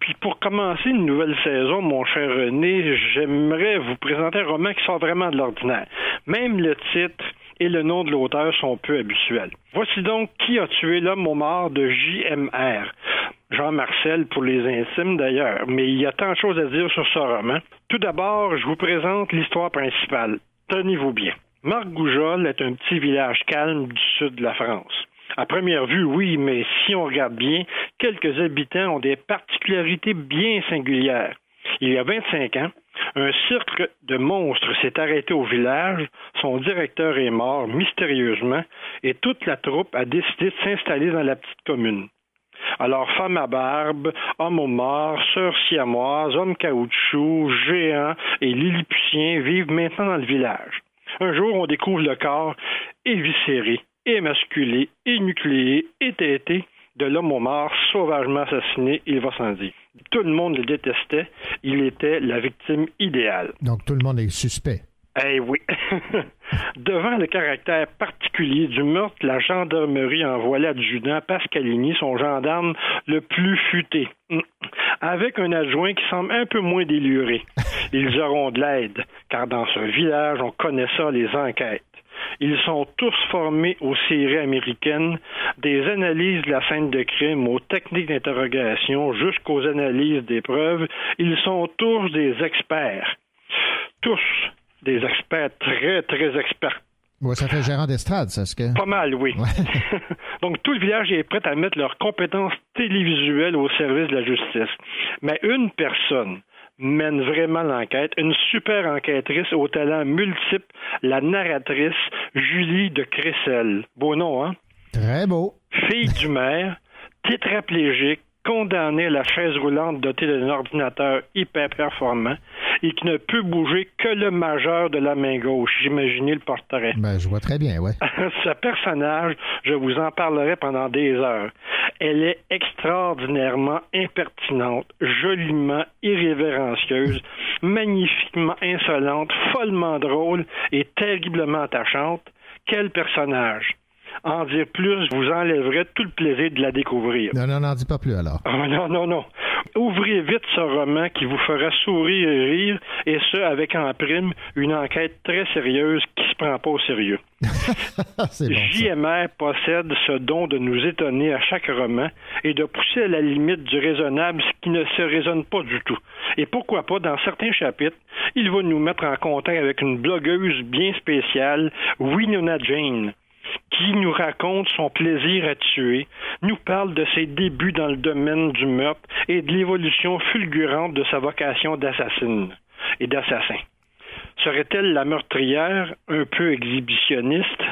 Puis pour commencer une nouvelle saison, mon cher René, j'aimerais vous présenter un roman qui sort vraiment de l'ordinaire. Même le titre et le nom de l'auteur sont peu habituels. Voici donc Qui a tué l'homme mort de JMR. Jean-Marcel pour les intimes d'ailleurs, mais il y a tant de choses à dire sur ce roman. Tout d'abord, je vous présente l'histoire principale. Tenez-vous bien. Marc Goujol est un petit village calme du sud de la France. À première vue, oui, mais si on regarde bien, quelques habitants ont des particularités bien singulières. Il y a 25 ans, un cirque de monstres s'est arrêté au village, son directeur est mort mystérieusement et toute la troupe a décidé de s'installer dans la petite commune. Alors, femme à barbe, homme au mort, sœurs siamoises, hommes caoutchouc, géants et lilliputiens vivent maintenant dans le village. Un jour, on découvre le corps éviscéré, émasculé, énucléé, étêté de l'homme au mort sauvagement assassiné, il va sans dire. Tout le monde le détestait, il était la victime idéale. Donc tout le monde est suspect. Eh oui. [LAUGHS] Devant le caractère particulier du meurtre, la gendarmerie envoie l'adjudant Pascalini, son gendarme le plus futé, [CLEARS THROAT] avec un adjoint qui semble un peu moins déluré. [LAUGHS] Ils auront de l'aide, car dans ce village, on connaît ça, les enquêtes. Ils sont tous formés aux séries américaines, des analyses de la scène de crime aux techniques d'interrogation jusqu'aux analyses des preuves. Ils sont tous des experts. Tous des experts très, très experts. Ouais, ça fait gérant d'estrade, ça, ce que. Pas mal, oui. [LAUGHS] Donc, tout le village est prêt à mettre leurs compétences télévisuelles au service de la justice. Mais une personne mène vraiment l'enquête, une super enquêtrice au talent multiple, la narratrice Julie de Cressel. Beau nom, hein? Très beau. Fille du maire, tétraplégique, condamnée à la chaise roulante dotée d'un ordinateur hyper performant et qui ne peut bouger que le majeur de la main gauche. J'imaginez le portrait. Ben, je vois très bien, ouais. [LAUGHS] Ce personnage, je vous en parlerai pendant des heures. Elle est extraordinairement impertinente, joliment irrévérencieuse, magnifiquement insolente, follement drôle et terriblement attachante. Quel personnage! En dire plus vous enlèverait tout le plaisir de la découvrir. Non, non, n'en dis pas plus alors. Oh, non, non, non. Ouvrez vite ce roman qui vous fera sourire et rire, et ce, avec en prime une enquête très sérieuse qui se prend pas au sérieux. [LAUGHS] Bon. JMR possède ce don de nous étonner à chaque roman et de pousser à la limite du raisonnable ce qui ne se raisonne pas du tout. Et pourquoi pas, dans certains chapitres, il va nous mettre en contact avec une blogueuse bien spéciale, Winona Jane qui nous raconte son plaisir à tuer, nous parle de ses débuts dans le domaine du meurtre et de l'évolution fulgurante de sa vocation d'assassine et d'assassin. Serait-elle la meurtrière un peu exhibitionniste?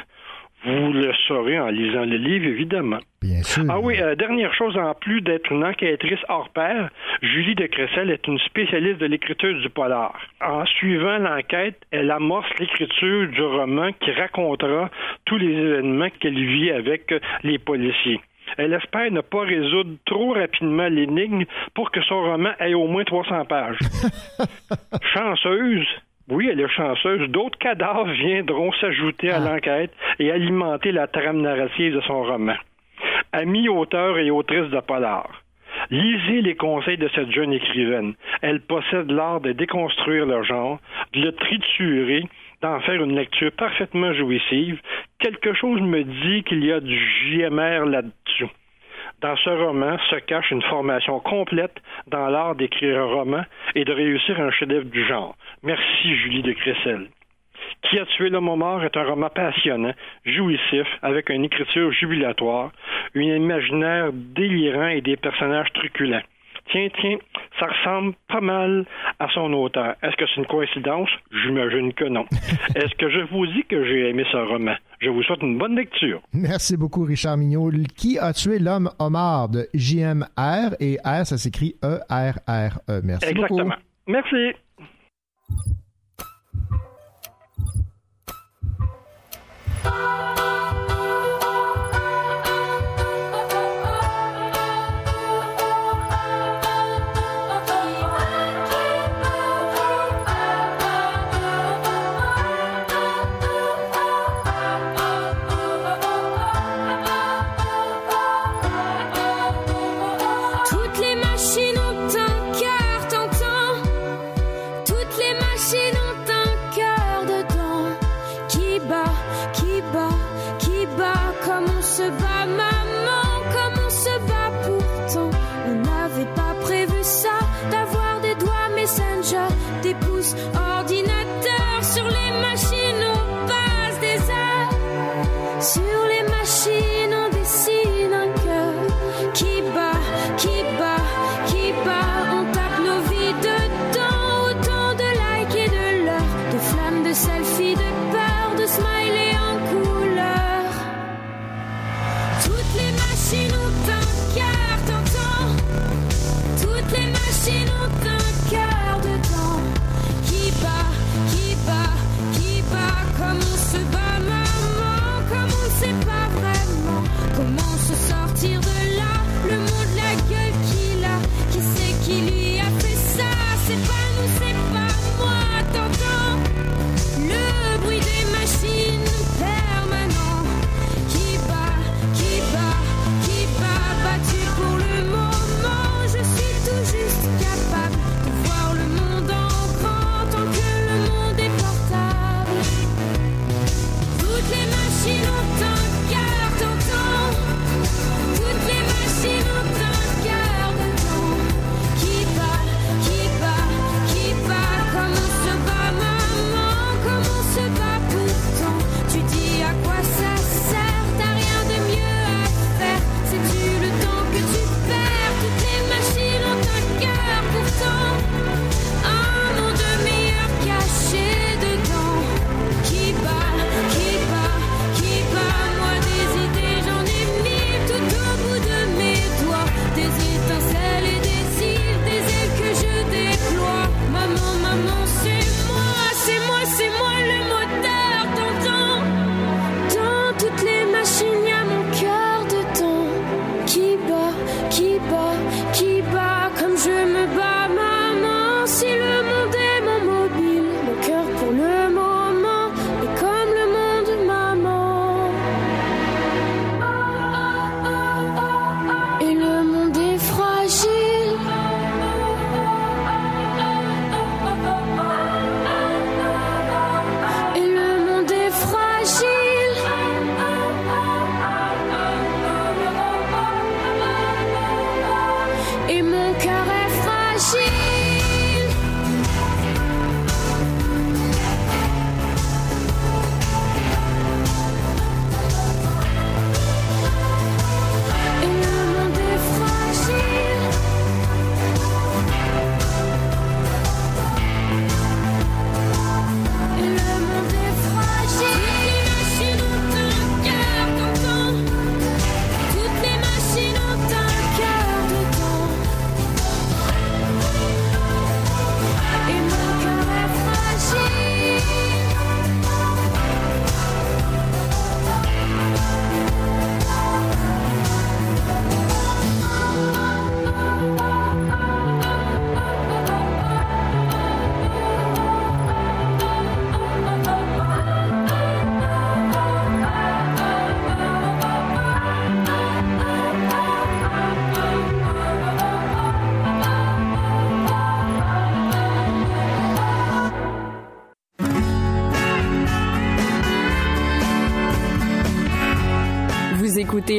Vous le saurez en lisant le livre, évidemment. Bien sûr. Ah oui, euh, dernière chose, en plus d'être une enquêtrice hors pair, Julie de Cressel est une spécialiste de l'écriture du polar. En suivant l'enquête, elle amorce l'écriture du roman qui racontera tous les événements qu'elle vit avec les policiers. Elle espère ne pas résoudre trop rapidement l'énigme pour que son roman ait au moins 300 pages. [LAUGHS] Chanceuse, oui, elle est chanceuse. D'autres cadavres [LAUGHS] viendront s'ajouter à l'enquête et alimenter la trame narrative de son roman. Amis auteurs et autrices de polar, lisez les conseils de cette jeune écrivaine. Elle possède l'art de déconstruire le genre, de le triturer, d'en faire une lecture parfaitement jouissive. Quelque chose me dit qu'il y a du JMR là-dessus. Dans ce roman se cache une formation complète dans l'art d'écrire un roman et de réussir un chef-d'œuvre du genre. Merci Julie de Cressel. Qui a tué l'homme mort est un roman passionnant, jouissif, avec une écriture jubilatoire, un imaginaire délirant et des personnages truculents tiens, tiens, ça ressemble pas mal à son auteur. Est-ce que c'est une coïncidence? J'imagine que non. [LAUGHS] Est-ce que je vous dis que j'ai aimé ce roman? Je vous souhaite une bonne lecture. Merci beaucoup, Richard Mignot. Qui a tué l'homme homard de JMR et R, ça s'écrit E-R-R-E. Merci Exactement. Merci.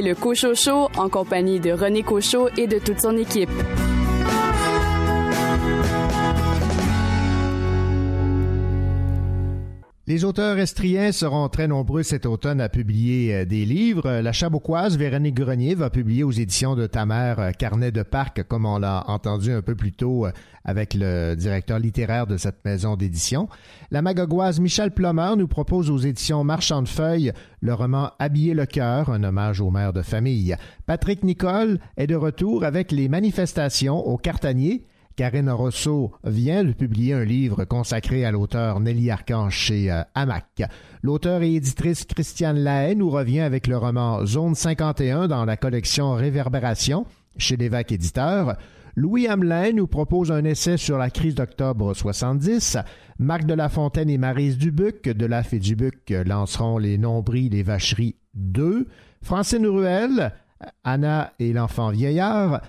le Cocho Show en compagnie de René Cocho et de toute son équipe. les auteurs estriens seront très nombreux cet automne à publier euh, des livres. La Chabaucoise, Véronique Grenier, va publier aux éditions de ta mère euh, Carnet de Parc, comme on l'a entendu un peu plus tôt euh, avec le directeur littéraire de cette maison d'édition. La Magogoise Michel Plomer nous propose aux éditions Marchand de Feuilles le roman Habiller le cœur, un hommage aux mères de famille. Patrick Nicole est de retour avec les manifestations au Cartanier Karine Rosso vient de publier un livre consacré à l'auteur Nelly Arcan chez euh, Hamac. L'auteur et éditrice Christiane Lahaye nous revient avec le roman Zone 51 dans la collection Réverbération chez l'évêque Éditeur. Louis Hamelin nous propose un essai sur la crise d'octobre 70. Marc de La Fontaine et Marise Dubuc de La et Dubuc lanceront les nombris des vacheries 2. Francine Ruel, Anna et l'enfant vieillard.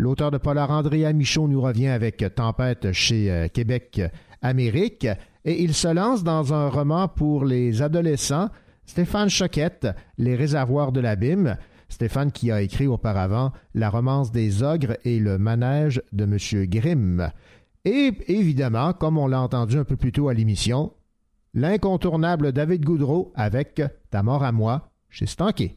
L'auteur de Polar, Andrea Michaud, nous revient avec Tempête chez euh, Québec Amérique et il se lance dans un roman pour les adolescents, Stéphane Choquette, Les réservoirs de l'abîme. Stéphane qui a écrit auparavant La romance des ogres et le manège de M. Grimm. Et évidemment, comme on l'a entendu un peu plus tôt à l'émission, l'incontournable David Goudreau avec Ta mort à moi chez Stanké.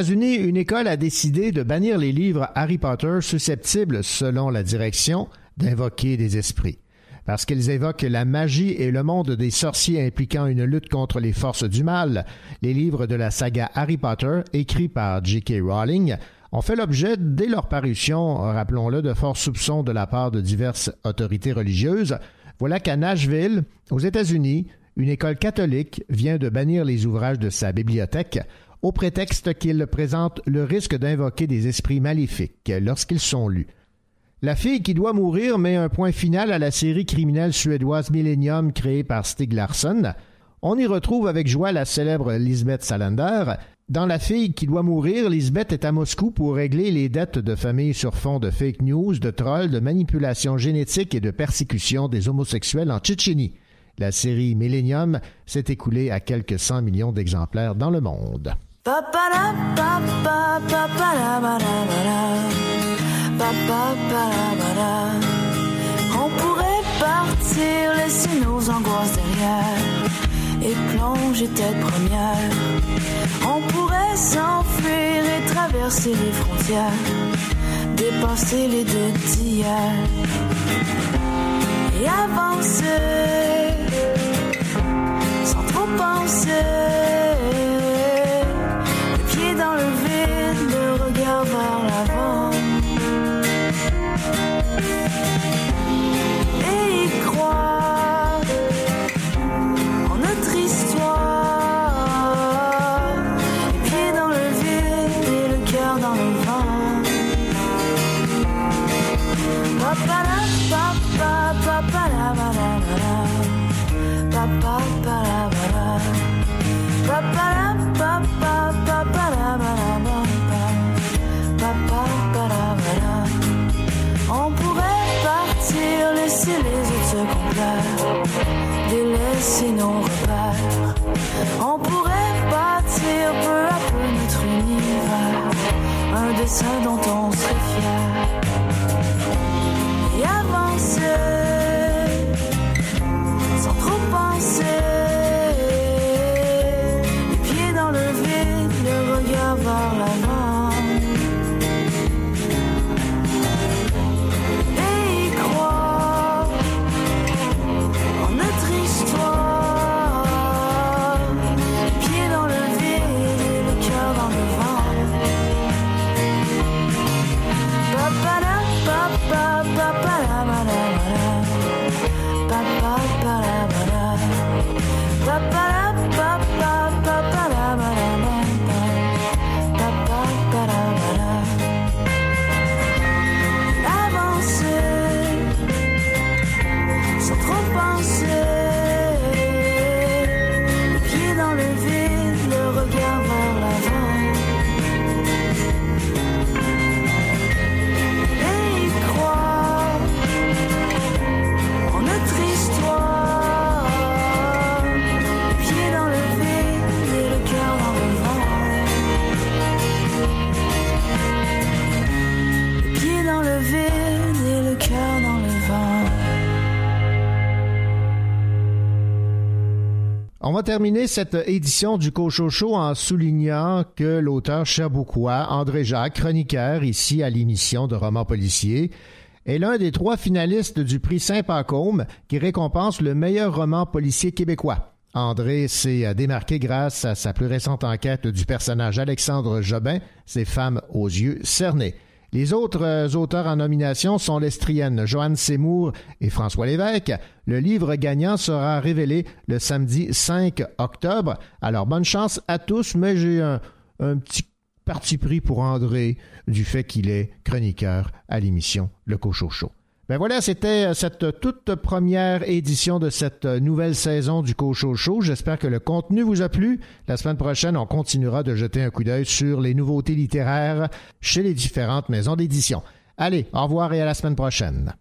États-Unis, une école a décidé de bannir les livres Harry Potter susceptibles, selon la direction, d'invoquer des esprits. Parce qu'ils évoquent la magie et le monde des sorciers impliquant une lutte contre les forces du mal, les livres de la saga Harry Potter, écrits par J.K. Rowling, ont fait l'objet, dès leur parution, rappelons-le, de forts soupçons de la part de diverses autorités religieuses. Voilà qu'à Nashville, aux États-Unis, une école catholique vient de bannir les ouvrages de sa bibliothèque au prétexte qu'ils présentent le risque d'invoquer des esprits maléfiques lorsqu'ils sont lus. La fille qui doit mourir met un point final à la série criminelle suédoise Millennium créée par Stig Larsson. On y retrouve avec joie la célèbre Lisbeth Salander. Dans La fille qui doit mourir, Lisbeth est à Moscou pour régler les dettes de famille sur fond de fake news, de trolls, de manipulation génétique et de persécution des homosexuels en Tchétchénie. La série Millennium s'est écoulée à quelques 100 millions d'exemplaires dans le monde. On pourrait partir, laisser nos angoisses derrière et plonger tête première. On pourrait s'enfuir et traverser les frontières, dépasser les deux d'hier et avancer sans trop penser. Vers l'avant. Et y croire en notre histoire. Les pieds dans le vide et le cœur dans le vent. Papa, papa, la. Papa. Papa, la, papa, papa, la. Papa, pa, la, la, la. On pourrait partir, laisser les autres se complaire, délaisser nos repères. On pourrait bâtir peu à peu notre univers, un dessin dont on serait fier. Et avancer, sans trop penser, terminer cette édition du Cochocho en soulignant que l'auteur cherbouquois André Jacques, chroniqueur ici à l'émission de romans policiers, est l'un des trois finalistes du prix Saint-Pacôme qui récompense le meilleur roman policier québécois. André s'est démarqué grâce à sa plus récente enquête du personnage Alexandre Jobin, ses femmes aux yeux cernés. Les autres euh, auteurs en nomination sont l'estrienne Joanne Seymour et François Lévesque. Le livre gagnant sera révélé le samedi 5 octobre. Alors bonne chance à tous, mais j'ai un, petit parti pris pour André du fait qu'il est chroniqueur à l'émission Le Cochocho. Ben voilà, c'était cette toute première édition de cette nouvelle saison du Cocho Show. J'espère que le contenu vous a plu. La semaine prochaine, on continuera de jeter un coup d'œil sur les nouveautés littéraires chez les différentes maisons d'édition. Allez, au revoir et à la semaine prochaine.